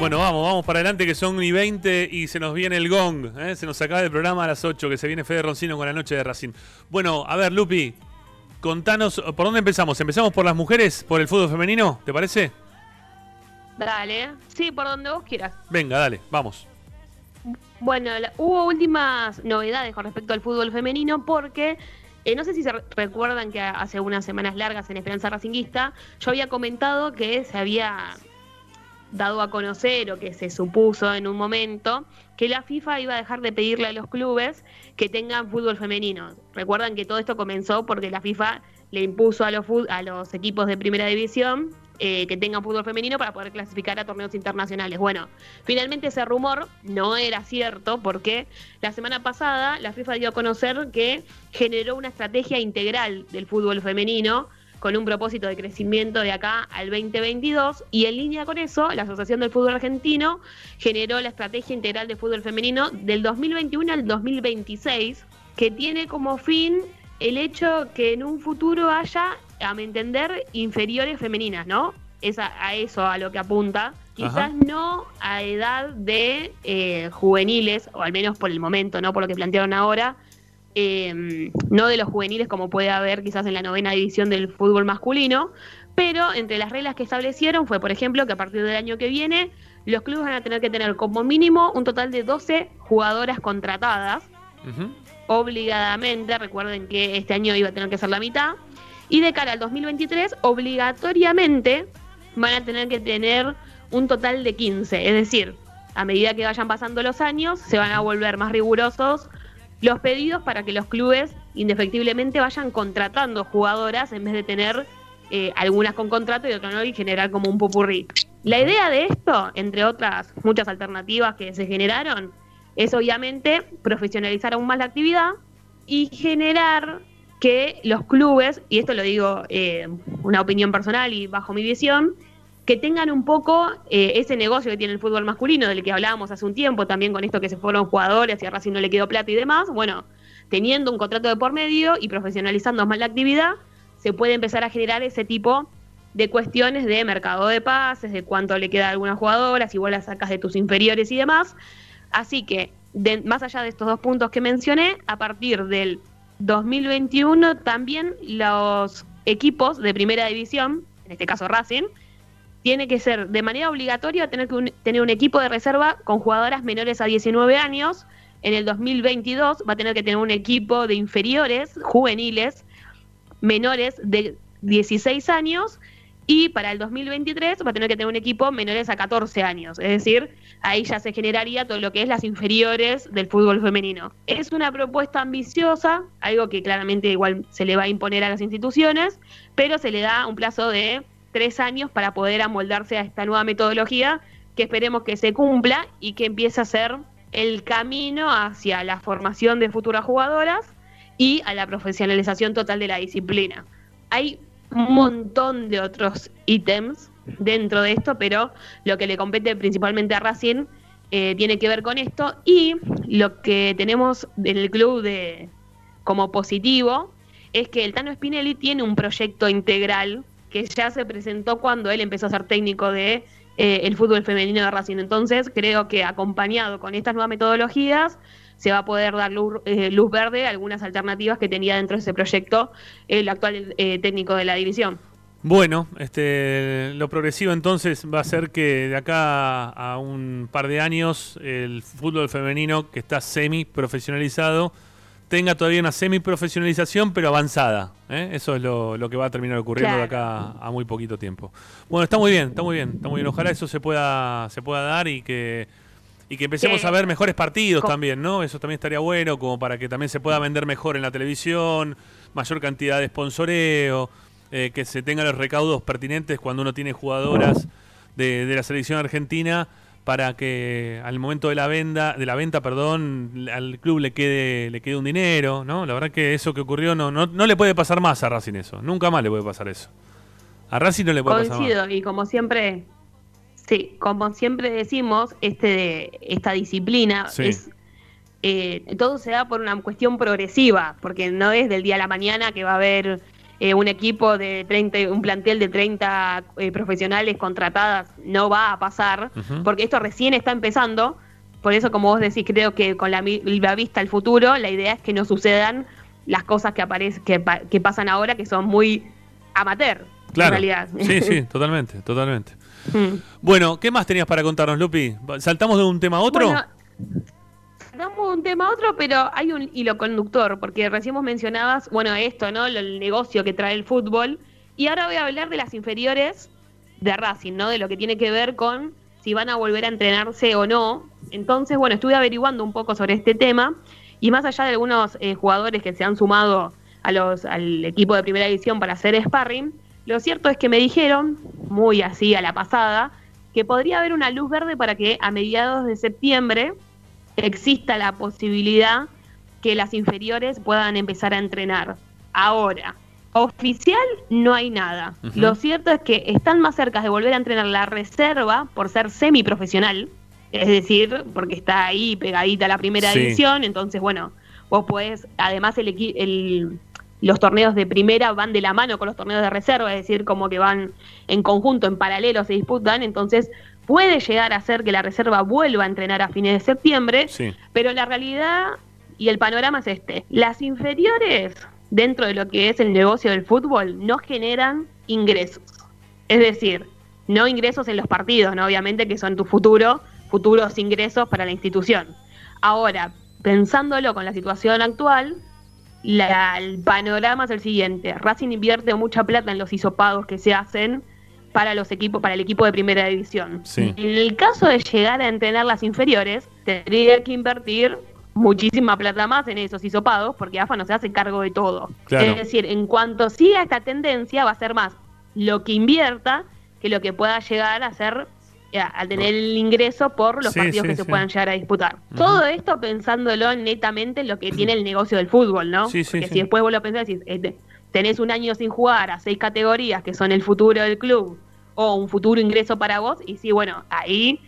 Bueno, vamos, vamos para adelante que son y 20 y se nos viene el gong. ¿eh? Se nos acaba el programa a las 8 que se viene Fede Roncino con la noche de Racing. Bueno, a ver, Lupi, contanos, ¿por dónde empezamos? ¿Empezamos por las mujeres? ¿Por el fútbol femenino? ¿Te parece? Dale, sí, por donde vos quieras. Venga, dale, vamos. Bueno, hubo últimas novedades con respecto al fútbol femenino porque eh, no sé si se recuerdan que hace unas semanas largas en Esperanza Racinguista yo había comentado que se había dado a conocer o que se supuso en un momento que la FIFA iba a dejar de pedirle a los clubes que tengan fútbol femenino. Recuerdan que todo esto comenzó porque la FIFA le impuso a los, a los equipos de primera división eh, que tengan fútbol femenino para poder clasificar a torneos internacionales. Bueno, finalmente ese rumor no era cierto porque la semana pasada la FIFA dio a conocer que generó una estrategia integral del fútbol femenino con un propósito de crecimiento de acá al 2022 y en línea con eso, la Asociación del Fútbol Argentino generó la Estrategia Integral de Fútbol Femenino del 2021 al 2026, que tiene como fin el hecho que en un futuro haya, a mi entender, inferiores femeninas, ¿no? Es a, eso a lo que apunta. Quizás no a edad de eh, juveniles, o al menos por el momento, ¿no? Por lo que plantearon ahora, Em, no de los juveniles como puede haber quizás en la novena división del fútbol masculino, pero entre las reglas que establecieron fue, por ejemplo, que a partir del año que viene los clubes van a tener que tener como mínimo un total de 12 jugadoras contratadas, obligadamente, recuerden que este año iba a tener que ser la mitad, y de cara al 2023, obligatoriamente van a tener que tener un total de 15, es decir, a medida que vayan pasando los años, se van a volver más rigurosos los pedidos para que los clubes indefectiblemente vayan contratando jugadoras en vez de tener eh, algunas con contrato y otras no y generar como un popurrí. La idea de esto, entre otras muchas alternativas que se generaron, es obviamente profesionalizar aún más la actividad y generar que los clubes, y esto lo digo eh, una opinión personal y bajo mi visión, que tengan un poco eh, ese negocio que tiene el fútbol masculino, del que hablábamos hace un tiempo, también con esto que se fueron jugadores y a Racing no le quedó plata y demás, bueno, teniendo un contrato de por medio y profesionalizando más la actividad, se puede empezar a generar ese tipo de cuestiones de mercado de pases, de cuánto le queda a algunas jugadoras, igual las sacas de tus inferiores y demás. Así que, más allá de estos dos puntos que mencioné, a partir del 2021 también los equipos de primera división, en este caso Racing, tiene que ser de manera obligatoria tener que tener un equipo de reserva con jugadoras menores a 19 años. En el 2022 va a tener que tener un equipo de inferiores, juveniles, menores de 16 años y para el 2023 va a tener que tener un equipo menores a 14 años, es decir, ahí ya se generaría todo lo que es las inferiores del fútbol femenino. Es una propuesta ambiciosa, algo que claramente igual se le va a imponer a las instituciones, pero se le da un plazo de tres años para poder amoldarse a esta nueva metodología que esperemos que se cumpla y que empiece a ser el camino hacia la formación de futuras jugadoras y a la profesionalización total de la disciplina. Hay un montón de otros ítems dentro de esto, pero lo que le compete principalmente a Racing eh, tiene que ver con esto y lo que tenemos en el club de como positivo es que el Tano Spinelli tiene un proyecto integral que ya se presentó cuando él empezó a ser técnico de eh, el fútbol femenino de Racing. Entonces, creo que acompañado con estas nuevas metodologías, se va a poder dar eh, luz, verde a algunas alternativas que tenía dentro de ese proyecto el actual eh, técnico de la división. Bueno, este, lo progresivo entonces va a ser que de acá a un par de años el fútbol femenino que está semi profesionalizado tenga todavía una semi profesionalización pero avanzada. ¿eh? Eso es lo, que va a terminar ocurriendo de acá a muy poquito tiempo. Bueno, está muy bien, está muy bien, está muy bien. Ojalá eso se pueda, se pueda dar y que y que empecemos a ver mejores partidos también, ¿no? Eso también estaría bueno, como para que también se pueda vender mejor en la televisión, mayor cantidad de sponsoreo, eh, que se tengan los recaudos pertinentes cuando uno tiene jugadoras de, la selección argentina para que al momento de la venta, de la venta, perdón, al club le quede, le quede un dinero, ¿no? La verdad que eso que ocurrió no, no, no le puede pasar más a Racing eso, nunca más le puede pasar eso. A Racing no le puede pasar más. y como siempre Sí, como siempre decimos, este, esta disciplina es eh, todo se da por una cuestión progresiva, porque no es del día a la mañana que va a haber eh, un equipo de 30, un plantel de 30 eh, profesionales contratadas, no va a pasar, porque esto recién está empezando. Por eso, como vos decís, creo que con la, vista al futuro, la idea es que no sucedan las cosas que, aparecen, que, que pasan ahora, que son muy amateur, en realidad. Sí, sí, [laughs] totalmente, totalmente. Mm. Bueno, ¿qué más tenías para contarnos, Lupi? ¿Saltamos de un tema a otro? Saltamos un tema a otro, pero hay un hilo conductor, porque recién vos mencionabas, bueno, esto, ¿no? El negocio que trae el fútbol. Y ahora voy a hablar de las inferiores de Racing, ¿no? De lo que tiene que ver con si van a volver a entrenarse o no. Entonces, bueno, estuve averiguando un poco sobre este tema y más allá de algunos eh, jugadores que se han sumado a los, al equipo de primera división para hacer sparring, lo cierto es que me dijeron, muy así a la pasada, que podría haber una luz verde para que a mediados de septiembre exista la posibilidad que las inferiores puedan empezar a entrenar. Ahora, oficial no hay nada. Lo cierto es que están más cerca de volver a entrenar la reserva por ser semiprofesional, es decir, porque está ahí pegadita la primera división, entonces bueno, vos podés, además el, el los torneos de primera van de la mano con los torneos de reserva, es decir, como que van en conjunto, en paralelo, se disputan, entonces puede llegar a ser que la reserva vuelva a entrenar a fines de septiembre, pero la realidad y el panorama es este. Las inferiores, dentro de lo que es el negocio del fútbol, no generan ingresos. Es decir, no ingresos en los partidos, ¿no? obviamente que son tu futuro, futuros ingresos para la institución. Ahora, pensándolo con la situación actual, el panorama es el siguiente. Racing invierte mucha plata en los hisopados que se hacen para los equipos, para el equipo de primera división. En el caso de llegar a entrenar las inferiores, tendría que invertir muchísima plata más en esos hisopados, porque AFA no se hace cargo de todo. Es decir, en cuanto siga esta tendencia, va a ser más lo que invierta que lo que pueda llegar a ser al tener el ingreso por los partidos que se puedan llegar a disputar. Todo esto pensándolo netamente en lo que tiene el negocio del fútbol, ¿no? Porque si después vos lo pensás, decís, eh, tenés un año sin jugar a seis categorías que son el futuro del club o un futuro ingreso para vos, y sí, bueno, ahí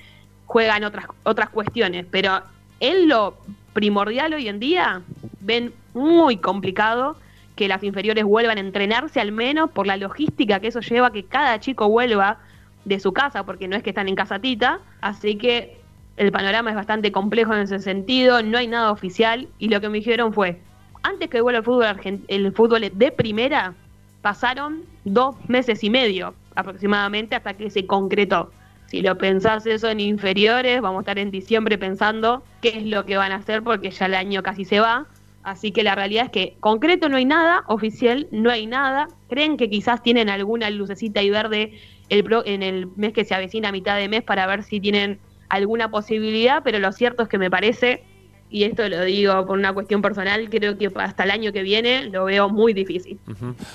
juegan otras, otras cuestiones, pero en lo primordial hoy en día ven muy complicado que las inferiores vuelvan a entrenarse al menos por la logística que eso lleva que cada chico vuelva de su casa, porque no es que están en casatita, así que el panorama es bastante complejo en ese sentido, no hay nada oficial, y lo que me dijeron fue, antes que vuelva el fútbol, el fútbol de primera, pasaron dos meses y medio aproximadamente hasta que se concretó. Si lo pensás eso en inferiores, vamos a estar en diciembre pensando qué es lo que van a hacer porque ya el año casi se va. Así que la realidad es que concreto no hay nada, oficial no hay nada. Creen que quizás tienen alguna lucecita y verde el en el mes que se avecina a mitad de mes para ver si tienen alguna posibilidad, pero lo cierto es que me parece, y esto lo digo por una cuestión personal, creo que hasta el año que viene lo veo muy difícil.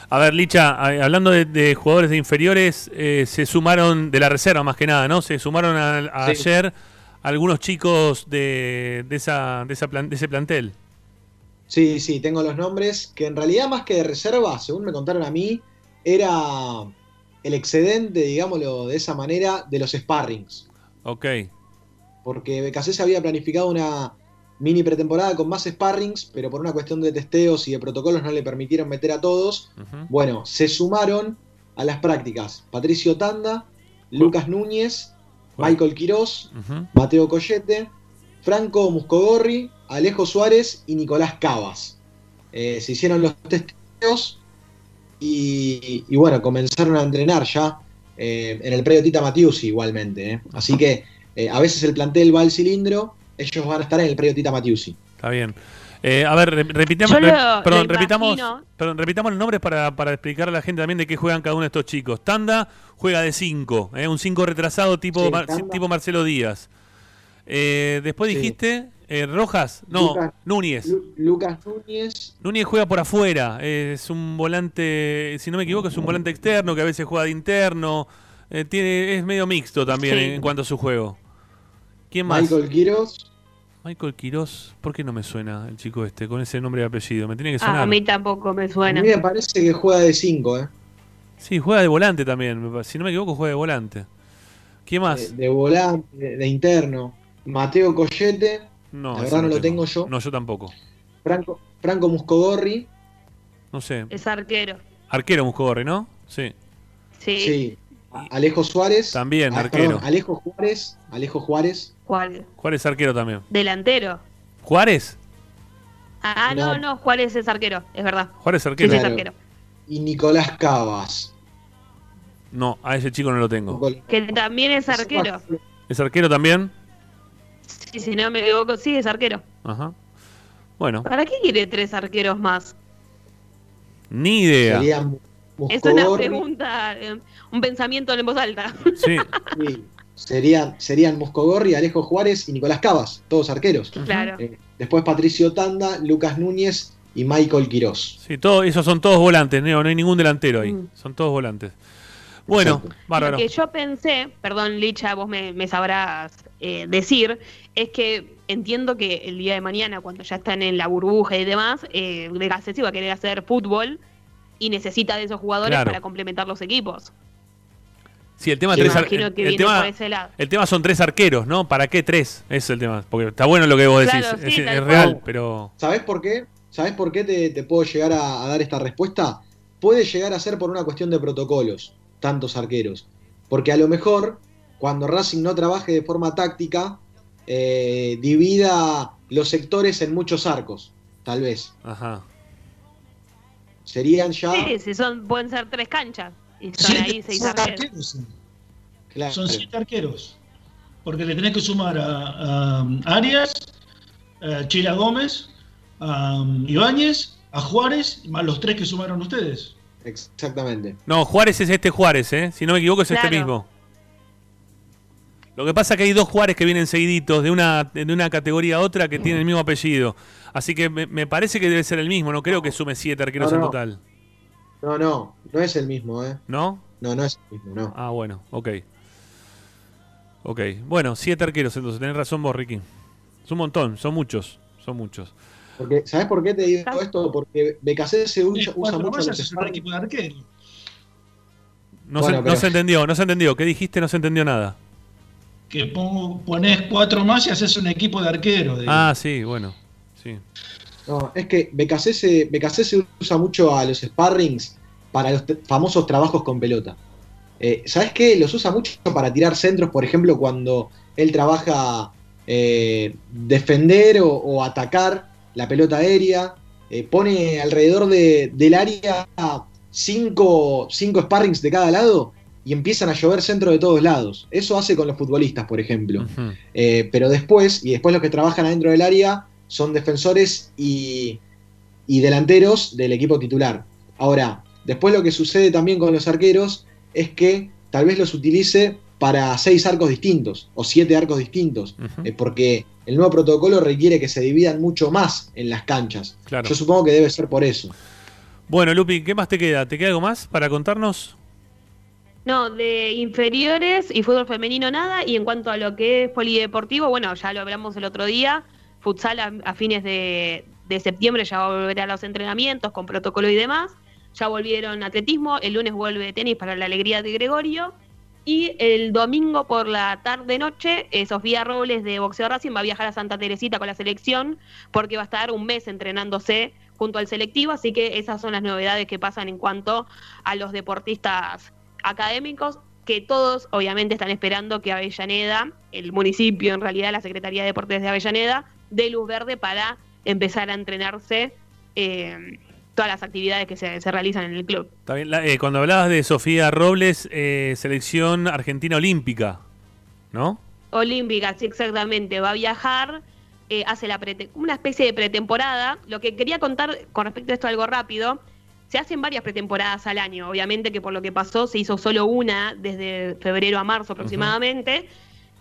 A ver, Licha, hablando de, jugadores de inferiores, eh, se sumaron de la reserva más que nada, ¿no? Se sumaron ayer algunos chicos de, de, esa, de, esa de ese plantel. Sí, sí, tengo los nombres, que en realidad más que de reserva, según me contaron a mí, era el excedente, digámoslo de esa manera, de los sparrings. Ok. Porque BKC se había planificado una mini pretemporada con más sparrings, pero por una cuestión de testeos y de protocolos no le permitieron meter a todos. Bueno, se sumaron a las prácticas Patricio Tanda, Lucas Núñez, Michael Quirós, Mateo Collete, Franco Muscogorri, Alejo Suárez y Nicolás Cavas. Eh, se hicieron los testeos y, bueno, comenzaron a entrenar ya eh, en el predio Tita Matiusi igualmente. Eh. Así que a veces el plantel va al cilindro, ellos van a estar en el predio Tita Matiusi. Está bien. a ver, repitamos, perdón, repitamos, perdón, repitamos los nombres para, para explicarle a la gente también de qué juegan cada uno de estos chicos. Tanda juega de 5, un 5 retrasado tipo, tipo Marcelo Díaz. después dijiste eh, Rojas, no, Núñez. Lucas Núñez. Núñez juega por afuera, es un volante, si no me equivoco, es un volante externo que a veces juega de interno. Eh, tiene, es medio mixto también en, cuanto a su juego. ¿Quién más? Michael Quiroz. Michael Quiroz, ¿por qué no me suena el chico este con ese nombre y apellido? Me tiene que sonar. a mí tampoco me suena. A mí me parece que juega de 5, ¿eh? Sí, juega de volante también. Si no me equivoco, juega de volante. ¿Quién más? De, volante, de, de interno. Mateo Collete. No, la verdad no, lo tengo. yo. No, yo tampoco. Franco, Franco Muscogorri. No sé. Es arquero. Arquero Muscogorri, ¿no? Sí. Sí. Alejo Suárez. También, ah, arquero. Alejo Juárez. Alejo Juárez. Juárez. Juárez arquero también. Delantero. ¿Juárez? Ah, no, no, Juárez es arquero, es verdad. Juárez arquero. es arquero. Y Nicolás Cavas. No, a ese chico no lo tengo. Que también es arquero. ¿Es arquero también? Sí, si no me equivoco, sí, es arquero. Ajá. Bueno. ¿Para qué quiere tres arqueros más? Ni idea. Es una pregunta, eh, un pensamiento en voz alta. Sí. Serían, serían Muscogorri, Alejo Juárez y Nicolás Cavas, todos arqueros. Claro. Eh, después Patricio Tanda, Lucas Núñez y Michael Quirós. Sí, todo, esos son todos volantes, no, no hay ningún delantero ahí. Mm. Son todos volantes. Bueno, bárbaro. Lo que yo pensé, perdón Licha, vos me, sabrás eh, decir, es que entiendo que el día de mañana, cuando ya están en la burbuja y demás, eh, se va a querer hacer fútbol y necesita de esos jugadores para complementar los equipos. Sí, el tema, tres el, tema, son tres arqueros, ¿no? ¿Para qué tres? Es el tema. Porque está bueno lo que vos decís, es, real, pero... ¿Sabés por qué? ¿Sabés por qué te, puedo llegar a, dar esta respuesta? Puede llegar a ser por una cuestión de protocolos tantos arqueros. Porque a lo mejor, cuando Racing no trabaje de forma táctica, eh, divida los sectores en muchos arcos, tal vez. Ajá. Serían ya. Sí, si son, pueden ser tres canchas. Y son ahí seis arqueros. Son siete arqueros. Porque le tenés que sumar a, Arias, a Chila Gómez, a Ibáñez, a Juárez, más los tres que sumaron ustedes. Exactamente. No, Juárez es este Juárez, ¿eh? Si no me equivoco es este mismo. Lo que pasa es que hay dos Juárez que vienen seguiditos de una, de una categoría a otra que tienen el mismo apellido. Así que me, parece que debe ser el mismo. No creo que sume siete arqueros en total. No, no, no es el mismo, ¿eh? ¿No? No, no es el mismo, no. Ah, bueno, ok. Ok, bueno, siete arqueros entonces, tenés razón vos, Ricky. Es un montón, son muchos, son muchos. Porque, ¿Sabes por qué te digo esto? Porque BKC se usa, usa mucho los equipo de No, se, no se entendió, no se entendió. ¿Qué dijiste? No se entendió nada. Que pongo, pones cuatro más y haces un equipo de arquero. Ah, sí, bueno. Sí. No, es que BKC se, BKC se usa mucho a los sparrings para los famosos trabajos con pelota. Eh, ¿Sabes qué? Los usa mucho para tirar centros, por ejemplo, cuando él trabaja eh, defender o, atacar la pelota aérea, eh, pone alrededor del área cinco, cinco sparrings de cada lado y empiezan a llover centro de todos lados. Eso hace con los futbolistas, por ejemplo. Eh, pero después, y después los que trabajan adentro del área son defensores y, y delanteros del equipo titular. Ahora, después lo que sucede también con los arqueros es que tal vez los utilice para seis arcos distintos o siete arcos distintos, eh, porque el nuevo protocolo requiere que se dividan mucho más en las canchas. Yo supongo que debe ser por eso. Bueno, Lupi, ¿qué más te queda? ¿Te queda algo más para contarnos? No, de inferiores y fútbol femenino nada. Y en cuanto a lo que es polideportivo, bueno, ya lo hablamos el otro día. Futsal a, fines de, de, septiembre ya va a volver a los entrenamientos con protocolo y demás. Ya volvieron atletismo. El lunes vuelve tenis para la alegría de Gregorio. Y el domingo por la tarde-noche, eh, Sofía Robles de Boxeo Racing va a viajar a Santa Teresita con la selección porque va a estar un mes entrenándose junto al selectivo, así que esas son las novedades que pasan en cuanto a los deportistas académicos, que todos obviamente están esperando que Avellaneda, el municipio en realidad, la Secretaría de Deportes de Avellaneda, dé luz verde para empezar a entrenarse. Eh, todas las actividades que se, realizan en el club. Eh, cuando hablabas de Sofía Robles, eh, selección argentina olímpica, ¿no? Olímpica, sí, exactamente. Va a viajar, eh, hace la una especie de pretemporada. Lo que quería contar con respecto a esto algo rápido, se hacen varias pretemporadas al año. Obviamente que por lo que pasó se hizo solo una desde febrero a marzo aproximadamente,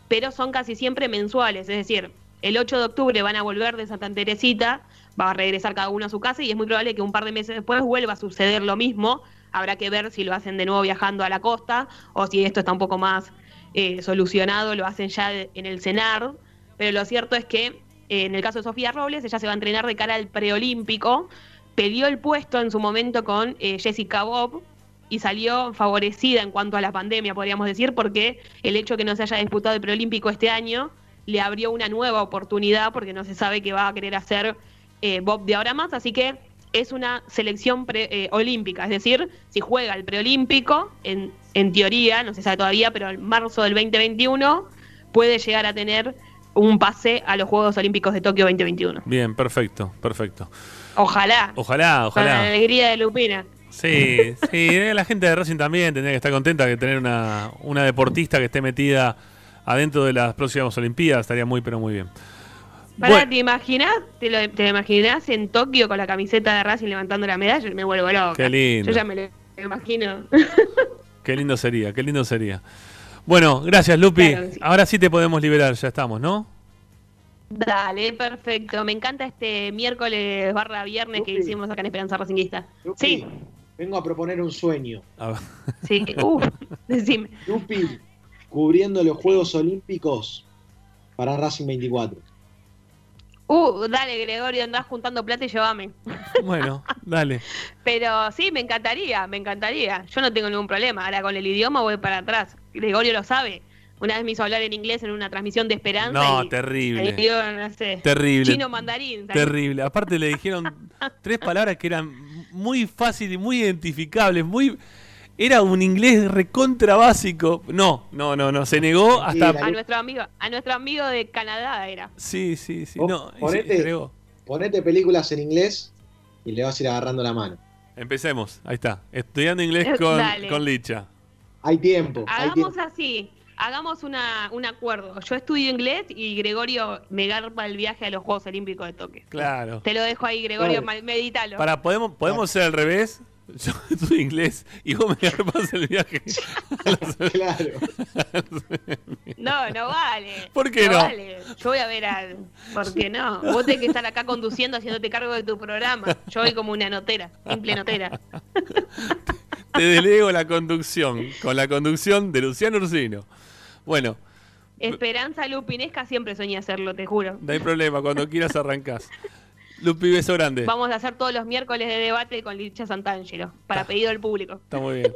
pero son casi siempre mensuales. Es decir, el 8 de octubre van a volver de Santa Teresita va a regresar cada uno a su casa y es muy probable que un par de meses después vuelva a suceder lo mismo. Habrá que ver si lo hacen de nuevo viajando a la costa o si esto está un poco más eh, solucionado, lo hacen ya en el CENAR. Pero lo cierto es que eh, en el caso de Sofía Robles, ella se va a entrenar de cara al preolímpico. Peleó el puesto en su momento con eh, Jessica Bob, y salió favorecida en cuanto a la pandemia, podríamos decir, porque el hecho de que no se haya disputado el preolímpico este año le abrió una nueva oportunidad, porque no se sabe qué va a querer hacer eh, Bob de ahora más, así que es una selección eh, olímpica, es decir, si juega el preolímpico, en, en teoría, no se sabe todavía, pero en marzo del 2021 puede llegar a tener un pase a los Juegos Olímpicos de Tokio 2021. Bien, perfecto, perfecto. Ojalá. Ojalá, ojalá. Con la alegría de Lupina. Sí, [laughs] sí, eh, la gente de Racing también tendría que estar contenta de tener una, una deportista que esté metida adentro de las próximas Olimpiadas, estaría muy, pero muy bien. ¿Te imaginas? ¿Te lo, imaginas en Tokio con la camiseta de Racing levantando la medalla? Me vuelvo loca. Qué lindo. Yo ya me lo imagino. [laughs] qué lindo sería, qué lindo sería. Bueno, gracias Lupi. Ahora sí te podemos liberar, ya estamos, ¿no? Dale, perfecto. Me encanta este miércoles barra viernes que hicimos acá en Esperanza Racinguista. sí. Vengo a proponer un sueño. Sí, [laughs] uh, decime. Lupi, cubriendo los Juegos Olímpicos para Racing 24. Uh, dale, Gregorio, andás juntando plata y llévame. [laughs] Bueno, dale. Pero sí, me encantaría, me encantaría. Yo no tengo ningún problema. Ahora con el idioma voy para atrás. Gregorio lo sabe. Una vez me hizo hablar en inglés en una transmisión de Esperanza. No, terrible. terrible. Chino mandarín. Terrible. Aparte le dijeron [laughs] tres palabras que eran muy fáciles y muy identificables, muy era un inglés recontra básico. No, no, no, no. Se negó hasta. A nuestro amigo, a nuestro amigo de Canadá era. Sí, sí, sí. no, ponete, películas en inglés y le vas a ir agarrando la mano. Empecemos, ahí está. Estudiando inglés [laughs] con, con Licha. Hay tiempo. Hagamos así. Hagamos una, un acuerdo. Yo estudio inglés y Gregorio me garpa el viaje a los Juegos Olímpicos de Tokio. Claro. Te lo dejo ahí, Gregorio, medítalo. Para, ¿podemos, podemos ser al revés? Yo [laughs] estudio inglés y vos me armas el viaje. [laughs] claro. no, no vale. ¿Por qué no? Vale. Yo voy a ver a. ¿Por qué no? Vos tenés que estar acá conduciendo, haciéndote cargo de tu programa. Yo voy como una notera, simple notera. [laughs] Te delego la conducción, con la conducción de Luciano Ursino. Bueno. Esperanza Lupinesca siempre soñé hacerlo, te juro. No hay problema, cuando quieras arrancás. Lupi, beso grande. Vamos a hacer todos los miércoles de debate con Licha Santangelo, para pedido del público. Está muy bien.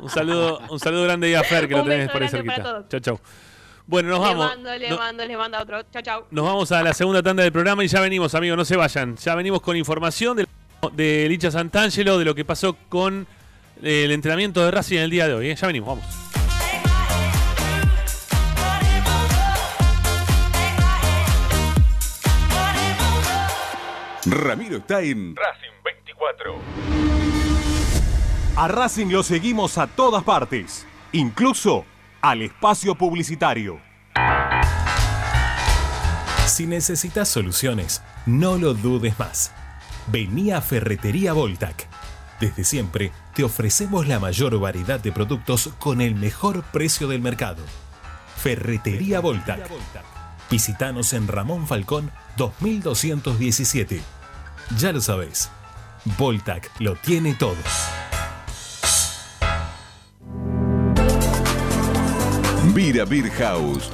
Un saludo, un saludo grande a Fer, que lo tenés por ahí cerquita. Chau, chau. Bueno, nos vamos. Le mando, le mando, le mando otro. Chau, chau. Nos vamos a la segunda tanda del programa y ya venimos, amigos, no se vayan. Ya venimos con información de, de Licha Santangelo, de lo que pasó con el entrenamiento de Racing en el día de hoy. ¿eh? Ya venimos, vamos. Ramiro está en Racing 24. A Racing lo seguimos a todas partes, incluso al espacio publicitario. Si necesitas soluciones, no lo dudes más. Venía Ferretería Voltac. Desde siempre te ofrecemos la mayor variedad de productos con el mejor precio del mercado. Ferretería Voltac. Visítanos en Ramón Falcón 2217. Ya lo sabéis, Voltac lo tiene todo. Vira Beer House.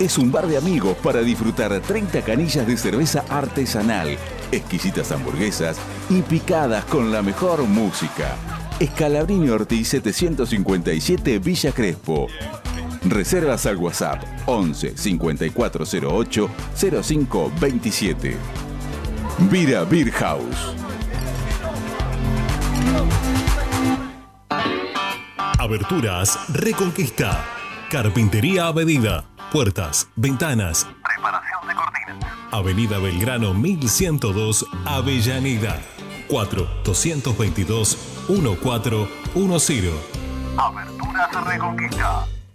Es un bar de amigos para disfrutar 30 canillas de cerveza artesanal, exquisitas hamburguesas y picadas con la mejor música. Escalabrini Ortiz 757 Villa Crespo. Reservas al WhatsApp 11 5408 0527. Vira Beer House. Aberturas Reconquista. Carpintería a medida. Puertas, ventanas. Preparación de cortinas. Avenida Belgrano 1102, Avellaneda. 4 222 1410. Aberturas Reconquista.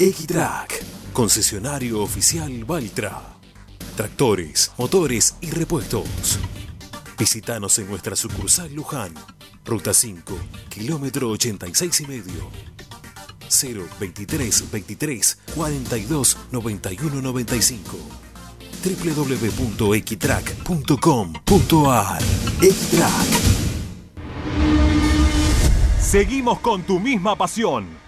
Equitrack, concesionario oficial Valtra. Tractores, motores y repuestos. Visítanos en nuestra sucursal Luján, ruta 5, kilómetro 86 y medio. 0 23 23 42 91 95 www.equitrack.com.ar Equitrack Seguimos con tu misma pasión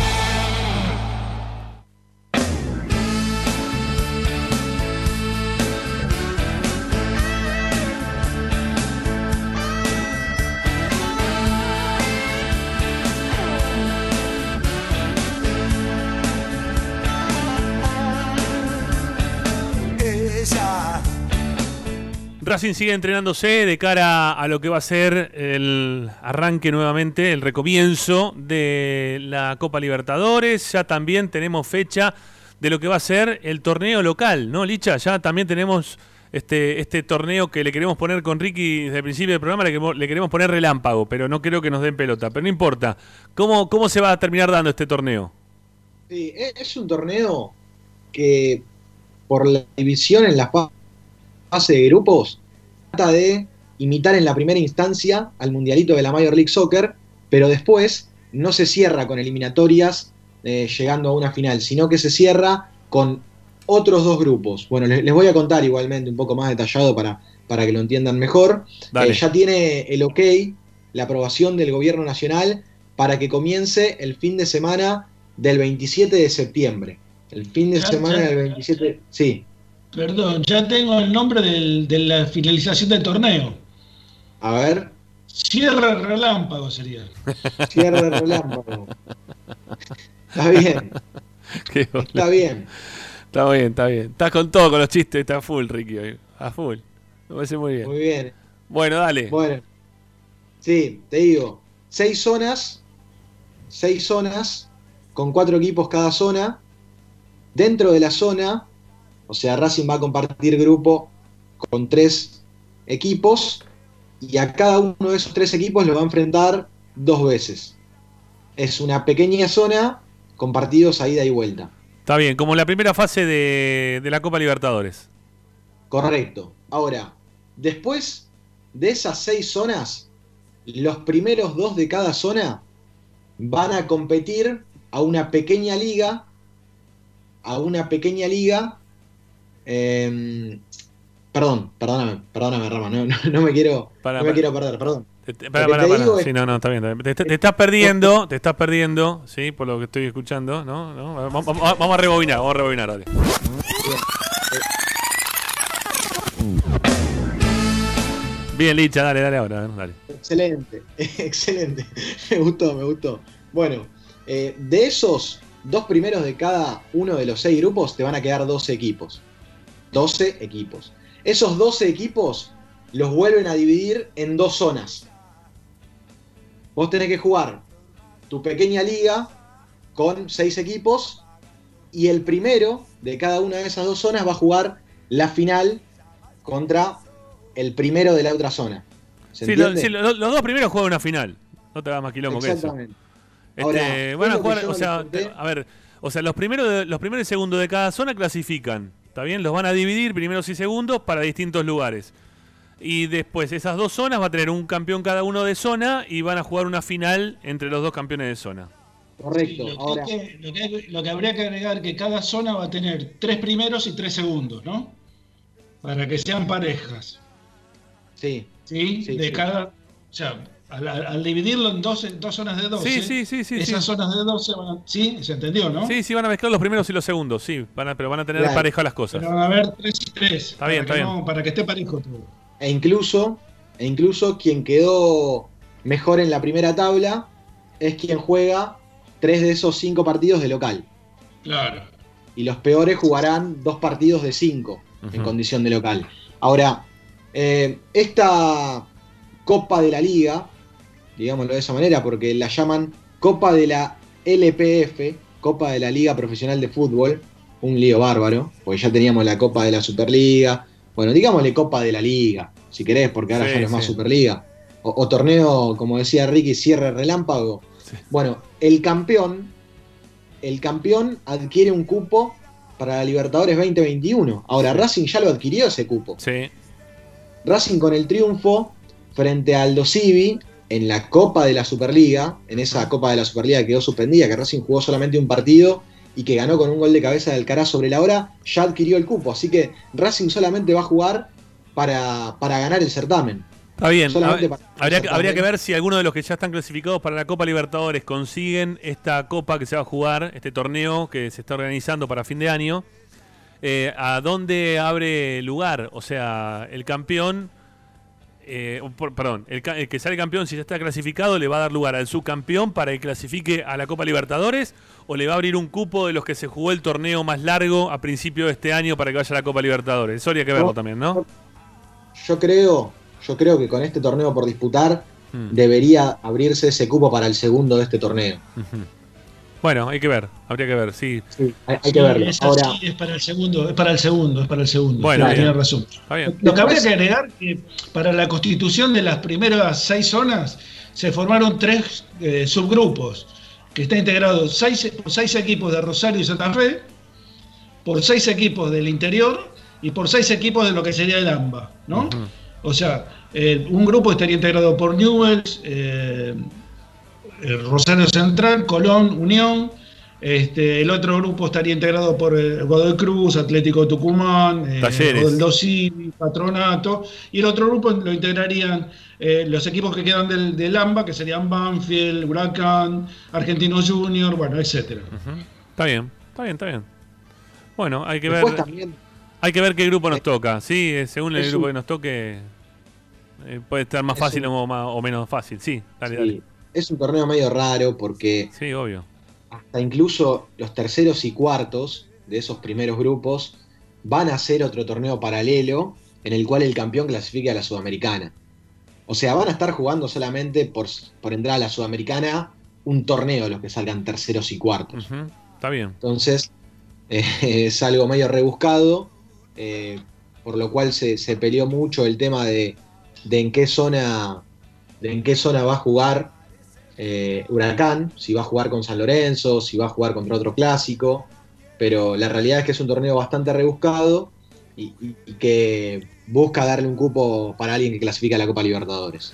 Racing sigue entrenándose de cara a lo que va a ser el arranque nuevamente, el recomienzo de la Copa Libertadores. Ya también tenemos fecha de lo que va a ser el torneo local, ¿no, Licha? Ya también tenemos este, este torneo que le queremos poner con Ricky desde el principio del programa, le, queremos poner relámpago, pero no creo que nos den pelota. Pero no importa. ¿Cómo, cómo se va a terminar dando este torneo? Sí, e, es un torneo que por la división en las fase de grupos trata de imitar en la primera instancia al mundialito de la Major League Soccer, pero después no se cierra con eliminatorias eh, llegando a una final, sino que se cierra con otros dos grupos. Bueno, les, voy a contar igualmente un poco más detallado para, para que lo entiendan mejor. Eh, ya tiene el ok, la aprobación del gobierno nacional para que comience el fin de semana del 27 de septiembre. El fin de semana del 27, sí. Perdón, ya tengo el nombre de la finalización del torneo. A ver. Cierre relámpago sería. [laughs] Cierre relámpago. Está bien. [laughs] Está bien. Está bien, está bien. Estás con todo, con los chistes, está full, Ricky. A full. Me parece muy bien. Muy bien. Bueno, dale. Bueno. Sí, te digo. Seis zonas. Seis zonas. Con cuatro equipos cada zona. Dentro de la zona. O sea, Racing va a compartir grupo con tres equipos. Y a cada uno de esos tres equipos lo va a enfrentar dos veces. Es una pequeña zona con partidos a ida y vuelta. Está bien, como la primera fase de, la Copa Libertadores. Correcto. Ahora, después de esas seis zonas, los primeros dos de cada zona van a competir a una pequeña liga, a una pequeña liga. Em, perdón, perdóname, perdóname, Rama, no, me quiero, no me quiero perder, perdón. Para, para, para. Sí, no, no, está bien. Te, estás perdiendo, te estás perdiendo, ¿sí? Por lo que estoy escuchando, ¿no? ¿No? Vamos, a rebobinar, vamos a rebobinar, dale. Bien, Licha, dale, dale ahora, dale. Excelente, [laughs] excelente. Me gustó, me gustó. Bueno, eh, de esos dos primeros de cada uno de los seis grupos, te van a quedar 12 equipos. 12 equipos. Esos 12 equipos los vuelven a dividir en dos zonas. Vos tenés que jugar tu pequeña liga con seis equipos y el primero de cada una de esas dos zonas va a jugar la final contra el primero de la otra zona. sí, los, dos primeros juegan una final. No te va más quilombo que eso. Este, van a jugar, o sea, a ver, o sea, los primeros, los primeros y segundos de cada zona clasifican. ¿Está bien? Los van a dividir primeros y segundos para distintos lugares. Y después, esas dos zonas va a tener un campeón cada uno de zona y van a jugar una final entre los dos campeones de zona. Correcto. lo, que, lo, que, habría que agregar es que cada zona va a tener tres primeros y tres segundos, ¿no? Para que sean parejas. Sí. ¿Sí? de cada. O sea, al, dividirlo en dos, dos zonas de 12, sí, sí, sí, esas zonas de 12 van a, ¿sí? ¿Se entendió, no? Sí, sí, van a mezclar los primeros y los segundos, sí, van pero van a tener pareja las cosas. Pero van a haber tres y tres. Está bien, está bien. para que esté parejo todo. E incluso, e incluso quien quedó mejor en la primera tabla es quien juega tres de esos cinco partidos de local. Claro. Y los peores jugarán dos partidos de cinco en condición de local. Ahora, eh, esta Copa de la Liga, digámoslo de esa manera, porque la llaman Copa de la LPF, Copa de la Liga Profesional de Fútbol, un lío bárbaro, porque ya teníamos la Copa de la Superliga, bueno, digámosle Copa de la Liga, si querés, porque ahora ya no es más Superliga. O, torneo, como decía Ricky, cierre relámpago. Bueno, el campeón, el campeón adquiere un cupo para la Libertadores 2021. Ahora, Racing ya lo adquirió ese cupo. Sí. Racing con el triunfo frente al Dosivi en la Copa de la Superliga, en esa Copa de la Superliga que quedó suspendida, que Racing jugó solamente un partido y que ganó con un gol de cabeza del cara sobre la hora, ya adquirió el cupo. Así que Racing solamente va a jugar para, ganar el certamen. Está bien, habría, habría, que ver si alguno de los que ya están clasificados para la Copa Libertadores consiguen esta copa que se va a jugar, este torneo que se está organizando para fin de año. Eh, ¿A dónde abre lugar? O sea, el campeón eh, perdón, el, que sale campeón, si ya está clasificado, le va a dar lugar al subcampeón para que clasifique a la Copa Libertadores o le va a abrir un cupo de los que se jugó el torneo más largo a principio de este año para que vaya a la Copa Libertadores. Eso habría que verlo también, ¿no? Yo creo, yo creo que con este torneo por disputar hmm. debería abrirse ese cupo para el segundo de este torneo. Bueno, hay que ver, habría que ver, sí. hay, que verlo. Ahora, es para el segundo, es para el segundo, es para el segundo. Bueno, tiene razón. Lo que habría que agregar que para la constitución de las primeras seis zonas se formaron tres eh, subgrupos, que está integrado seis, por seis equipos de Rosario y Santa Fe, por seis equipos del interior y por seis equipos de lo que sería el AMBA, ¿no? O sea, un grupo estaría integrado por Newells, Rosario Central, Colón, Unión, este, el otro grupo estaría integrado por eh, Godoy Cruz, Atlético Tucumán, eh, Patronato, y el otro grupo lo integrarían eh, los equipos que quedan del, del, AMBA, que serían Banfield, Huracán, Argentino Junior, bueno, etcétera. Está bien, está bien, está bien. Bueno, hay que ver. Hay que ver qué grupo nos toca. Sí, según el grupo que nos toque, puede estar más fácil o, o, menos fácil. Sí, dale, dale. Es un torneo medio raro porque. Sí, obvio hasta incluso los terceros y cuartos de esos primeros grupos van a hacer otro torneo paralelo en el cual el campeón clasifique a la Sudamericana. O sea, van a estar jugando solamente por, por entrar a la Sudamericana un torneo los que salgan terceros y cuartos. Está bien. Entonces, [laughs] eh, es algo medio rebuscado, eh, por lo cual se, peleó mucho el tema de, de, en qué zona de en qué zona va a jugar eh, Huracán, si va a jugar con San Lorenzo, si va a jugar contra otro clásico, pero la realidad es que es un torneo bastante rebuscado y, que busca darle un cupo para alguien que clasifica a la Copa Libertadores.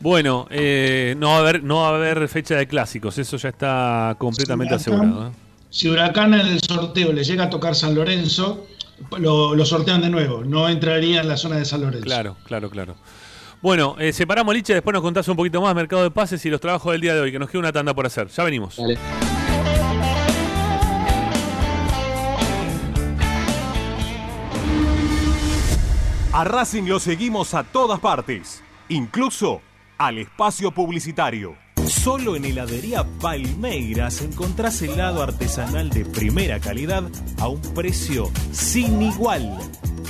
Bueno, eh, no, va a haber, no va a haber fecha de clásicos, eso ya está completamente asegurado. ¿eh? Si Huracán en el sorteo le llega a tocar San Lorenzo, lo, lo, sortean de nuevo, no entraría en la zona de San Lorenzo. Claro, claro, claro. Bueno, eh, separamos Licha, después nos contás un poquito más mercado de pases y los trabajos del día de hoy, que nos queda una tanda por hacer. Ya venimos. A Racing lo seguimos a todas partes, incluso al espacio publicitario. Solo en heladería Palmeiras encontrás helado artesanal de primera calidad a un precio sin igual.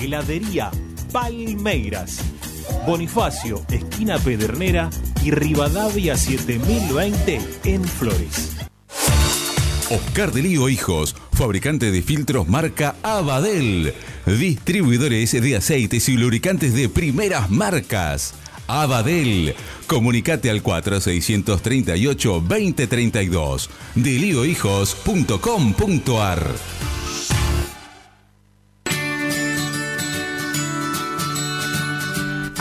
Heladería Palmeiras Bonifacio, esquina Pedernera y Rivadavia 7020 en Flores. Oscar de Lío Hijos, fabricante de filtros marca Abadel, distribuidores de aceites y lubricantes de primeras marcas. Abadel, comunicate al 4638 2032 deliohijos.com.ar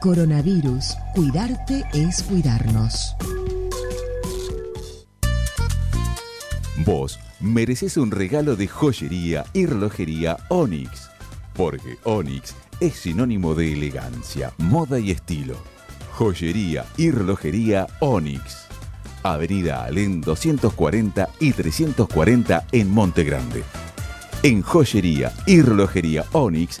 Coronavirus, cuidarte es cuidarnos. Vos mereces un regalo de joyería y relojería Onyx, porque Onyx es sinónimo de elegancia, moda y estilo. Joyería y relojería Onyx. Avenida Alén 240 y 340 en Monte Grande. En joyería y relojería Onyx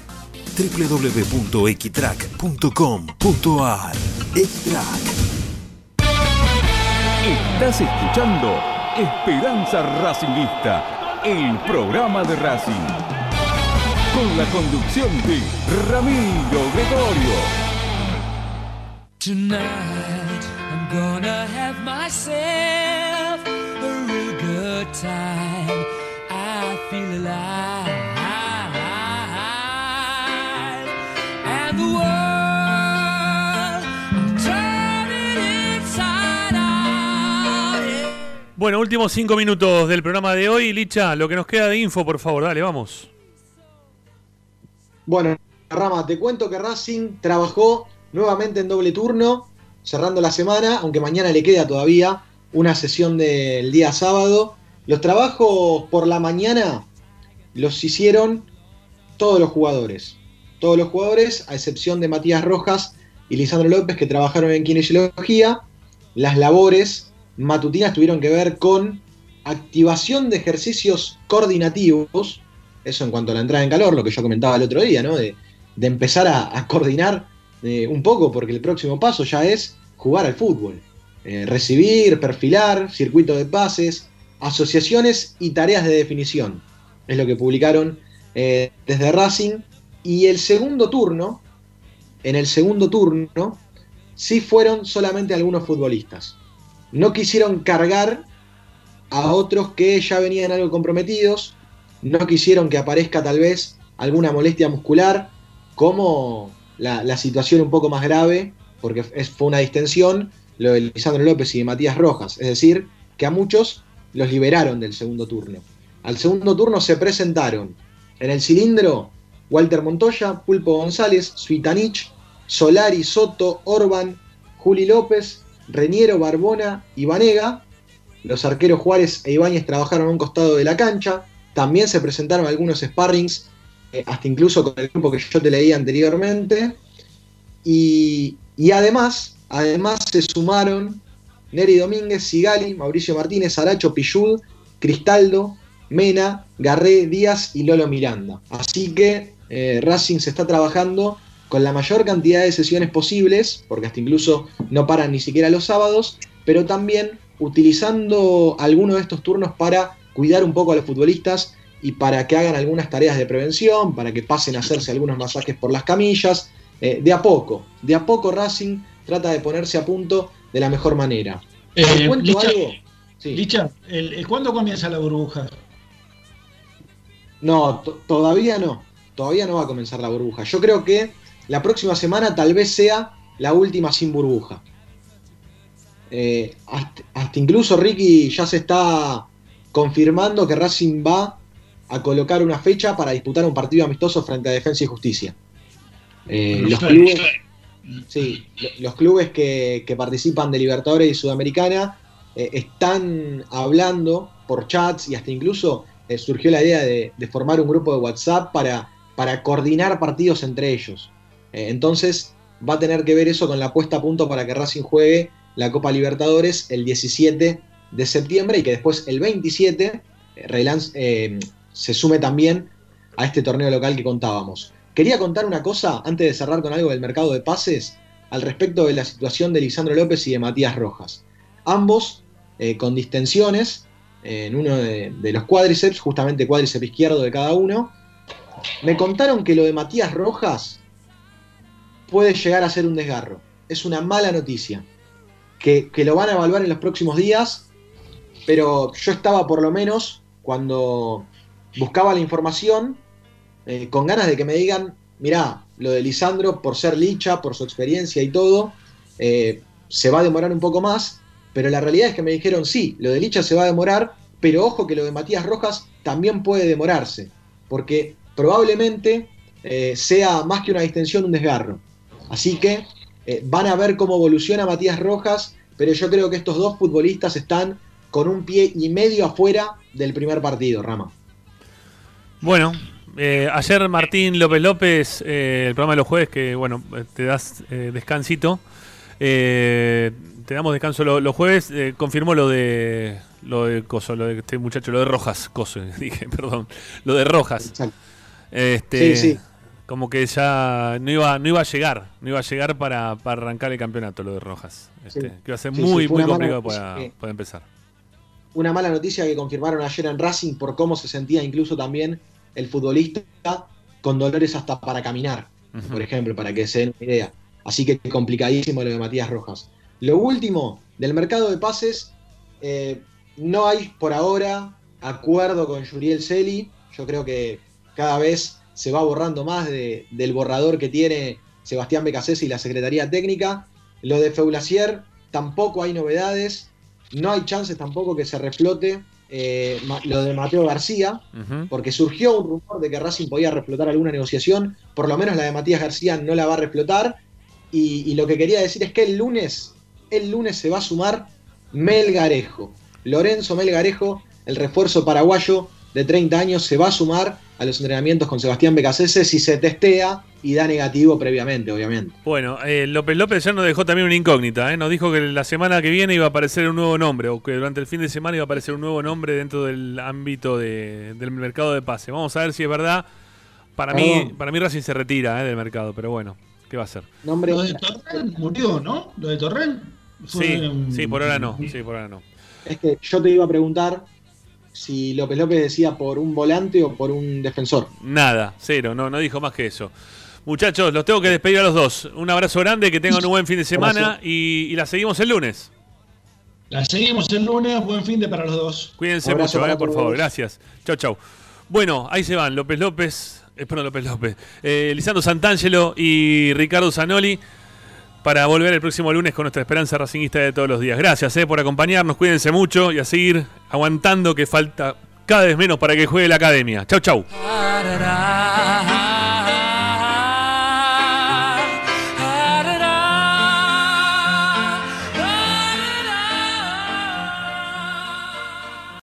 www.equitrack.com.ar Equitrack Estás escuchando Esperanza Racingista, el programa de Racing. Con la conducción de Ramiro Gregorio. Tonight I'm gonna have myself a real good time. I feel alive. Bueno, últimos cinco minutos del programa de hoy. Licha, lo que nos queda de info, por favor, dale, vamos. Bueno, Rama, te cuento que Racing trabajó nuevamente en doble turno, cerrando la semana, aunque mañana le queda todavía una sesión del día sábado. Los trabajos por la mañana los hicieron todos los jugadores. Todos los jugadores, a excepción de Matías Rojas y Lisandro López, que trabajaron en kinesiología. Las labores matutinas tuvieron que ver con activación de ejercicios coordinativos. Eso en cuanto a la entrada en calor, lo que yo comentaba el otro día, ¿no? De, empezar a, a coordinar eh, un poco, porque el próximo paso ya es jugar al fútbol. Eh, recibir, perfilar, circuito de pases, asociaciones y tareas de definición. Es lo que publicaron eh, desde Racing. Y el segundo turno, en el segundo turno, sí fueron solamente algunos futbolistas. No quisieron cargar a otros que ya venían algo comprometidos. No quisieron que aparezca tal vez alguna molestia muscular, como la, situación un poco más grave, porque es, fue una distensión, lo de Lisandro López y de Matías Rojas. Es decir, que a muchos los liberaron del segundo turno. Al segundo turno se presentaron en el cilindro Walter Montoya, Pulpo González, Suitanich, Solari, Soto, Orban, Juli López, Reñero, Barbona y Vanega. Los arqueros Juárez e Ibáñez trabajaron a un costado de la cancha. También se presentaron algunos sparrings, eh, hasta incluso con el grupo que yo te leí anteriormente. Y, y además, además se sumaron Neri Domínguez, Sigali, Mauricio Martínez, Aracho, Pillud, Cristaldo, Mena, Garré, Díaz y Lolo Miranda. Así que eh, Racing se está trabajando con la mayor cantidad de sesiones posibles, porque hasta incluso no paran ni siquiera los sábados, pero también utilizando algunos de estos turnos para cuidar un poco a los futbolistas y para que hagan algunas tareas de prevención, para que pasen a hacerse algunos masajes por las camillas, eh, de a poco, de a poco Racing trata de ponerse a punto de la mejor manera. Eh, Licha, algo? Licha, el, ¿cuándo comienza la burbuja? No, todavía no. Todavía no va a comenzar la burbuja. Yo creo que la próxima semana tal vez sea la última sin burbuja. Eh, hasta, hasta, incluso Ricky ya se está confirmando que Racing va a colocar una fecha para disputar un partido amistoso frente a Defensa y Justicia. Eh, los, clubes, sí, los clubes que, que, participan de Libertadores y Sudamericana eh, están hablando por chats y hasta incluso surgió la idea de, de, formar un grupo de WhatsApp para, para coordinar partidos entre ellos. Eh, entonces va a tener que ver eso con la puesta a punto para que Racing juegue la Copa Libertadores el 17 de septiembre y que después el 27 se sume también a este torneo local que contábamos. Quería contar una cosa antes de cerrar con algo del mercado de pases al respecto de la situación de Lisandro López y de Matías Rojas. Ambos eh, con distensiones en uno de, los cuádriceps, justamente cuádriceps izquierdo de cada uno. Me contaron que lo de Matías Rojas puede llegar a ser un desgarro. Es una mala noticia. Que, lo van a evaluar en los próximos días, pero yo estaba por lo menos cuando buscaba la información eh, con ganas de que me digan, mirá, lo de Lisandro, por ser licha, por su experiencia y todo, eh, se va a demorar un poco más, pero la realidad es que me dijeron, sí, lo de licha se va a demorar, pero ojo que lo de Matías Rojas también puede demorarse, porque probablemente eh, sea más que una distensión, un desgarro. Así que eh, van a ver cómo evoluciona Matías Rojas, pero yo creo que estos dos futbolistas están con un pie y medio afuera del primer partido, Rama. Bueno, eh, ayer Martín López López, el programa de los jueves, que bueno, te das descansito, te damos descanso los jueves, confirmó lo de lo de Coso, lo de este muchacho, lo de Rojas, Coso, [laughs] dije, perdón, lo de Rojas. Este, sí, sí como que ya no iba, no iba a llegar, no iba a llegar para, arrancar el campeonato lo de Rojas. Este, Que iba a ser muy, muy complicado para, empezar. Una mala noticia que confirmaron ayer en Racing por cómo se sentía incluso también el futbolista con dolores hasta para caminar, por ejemplo, para que se den una idea. Así que complicadísimo lo de Matías Rojas. Lo último, del mercado de pases, eh, no hay por ahora acuerdo con Juriel Celi. Yo creo que cada vez se va borrando más del borrador que tiene Sebastián Becasés y la Secretaría Técnica. Lo de Feulacier tampoco hay novedades, no hay chances tampoco que se reflote eh, lo de Mateo García, porque surgió un rumor de que Racing podía reflotar alguna negociación, por lo menos la de Matías García no la va a reflotar, y, y lo que quería decir es que el lunes, el lunes se va a sumar Melgarejo. Lorenzo Melgarejo, el refuerzo paraguayo de 30 años, se va a sumar a los entrenamientos con Sebastián Becasese si se testea y da negativo previamente, obviamente. Bueno, eh, López López ya nos dejó también una incógnita, ¿eh? nos dijo que la semana que viene iba a aparecer un nuevo nombre, o que durante el fin de semana iba a aparecer un nuevo nombre dentro del ámbito del mercado de pase. Vamos a ver si es verdad. Para mí, para mí Racing se retira ¿eh? del mercado, pero bueno, ¿qué va a hacer? Nombre... Lo de Torren murió, ¿no? Lo de Torren. Sí, sí, por ahora no. Sí, por ahora no. Es que yo te iba a preguntar si López López decía por un volante o por un defensor. Nada, cero, no, no dijo más que eso. Muchachos, los tengo que despedir a los dos. Un abrazo grande, que tengan un buen fin de semana y, la seguimos el lunes. La seguimos el lunes, buen fin de para los dos. Cuídense mucho, eh, por favor, gracias. Chau, chau. Bueno, ahí se van López López, espero López López, eh, Lisandro Santangelo y Ricardo Zanoli para volver el próximo lunes con nuestra esperanza racinguista de todos los días. Gracias eh, por acompañarnos, cuídense mucho y a seguir aguantando que falta cada vez menos para que juegue la academia. Chau, chau.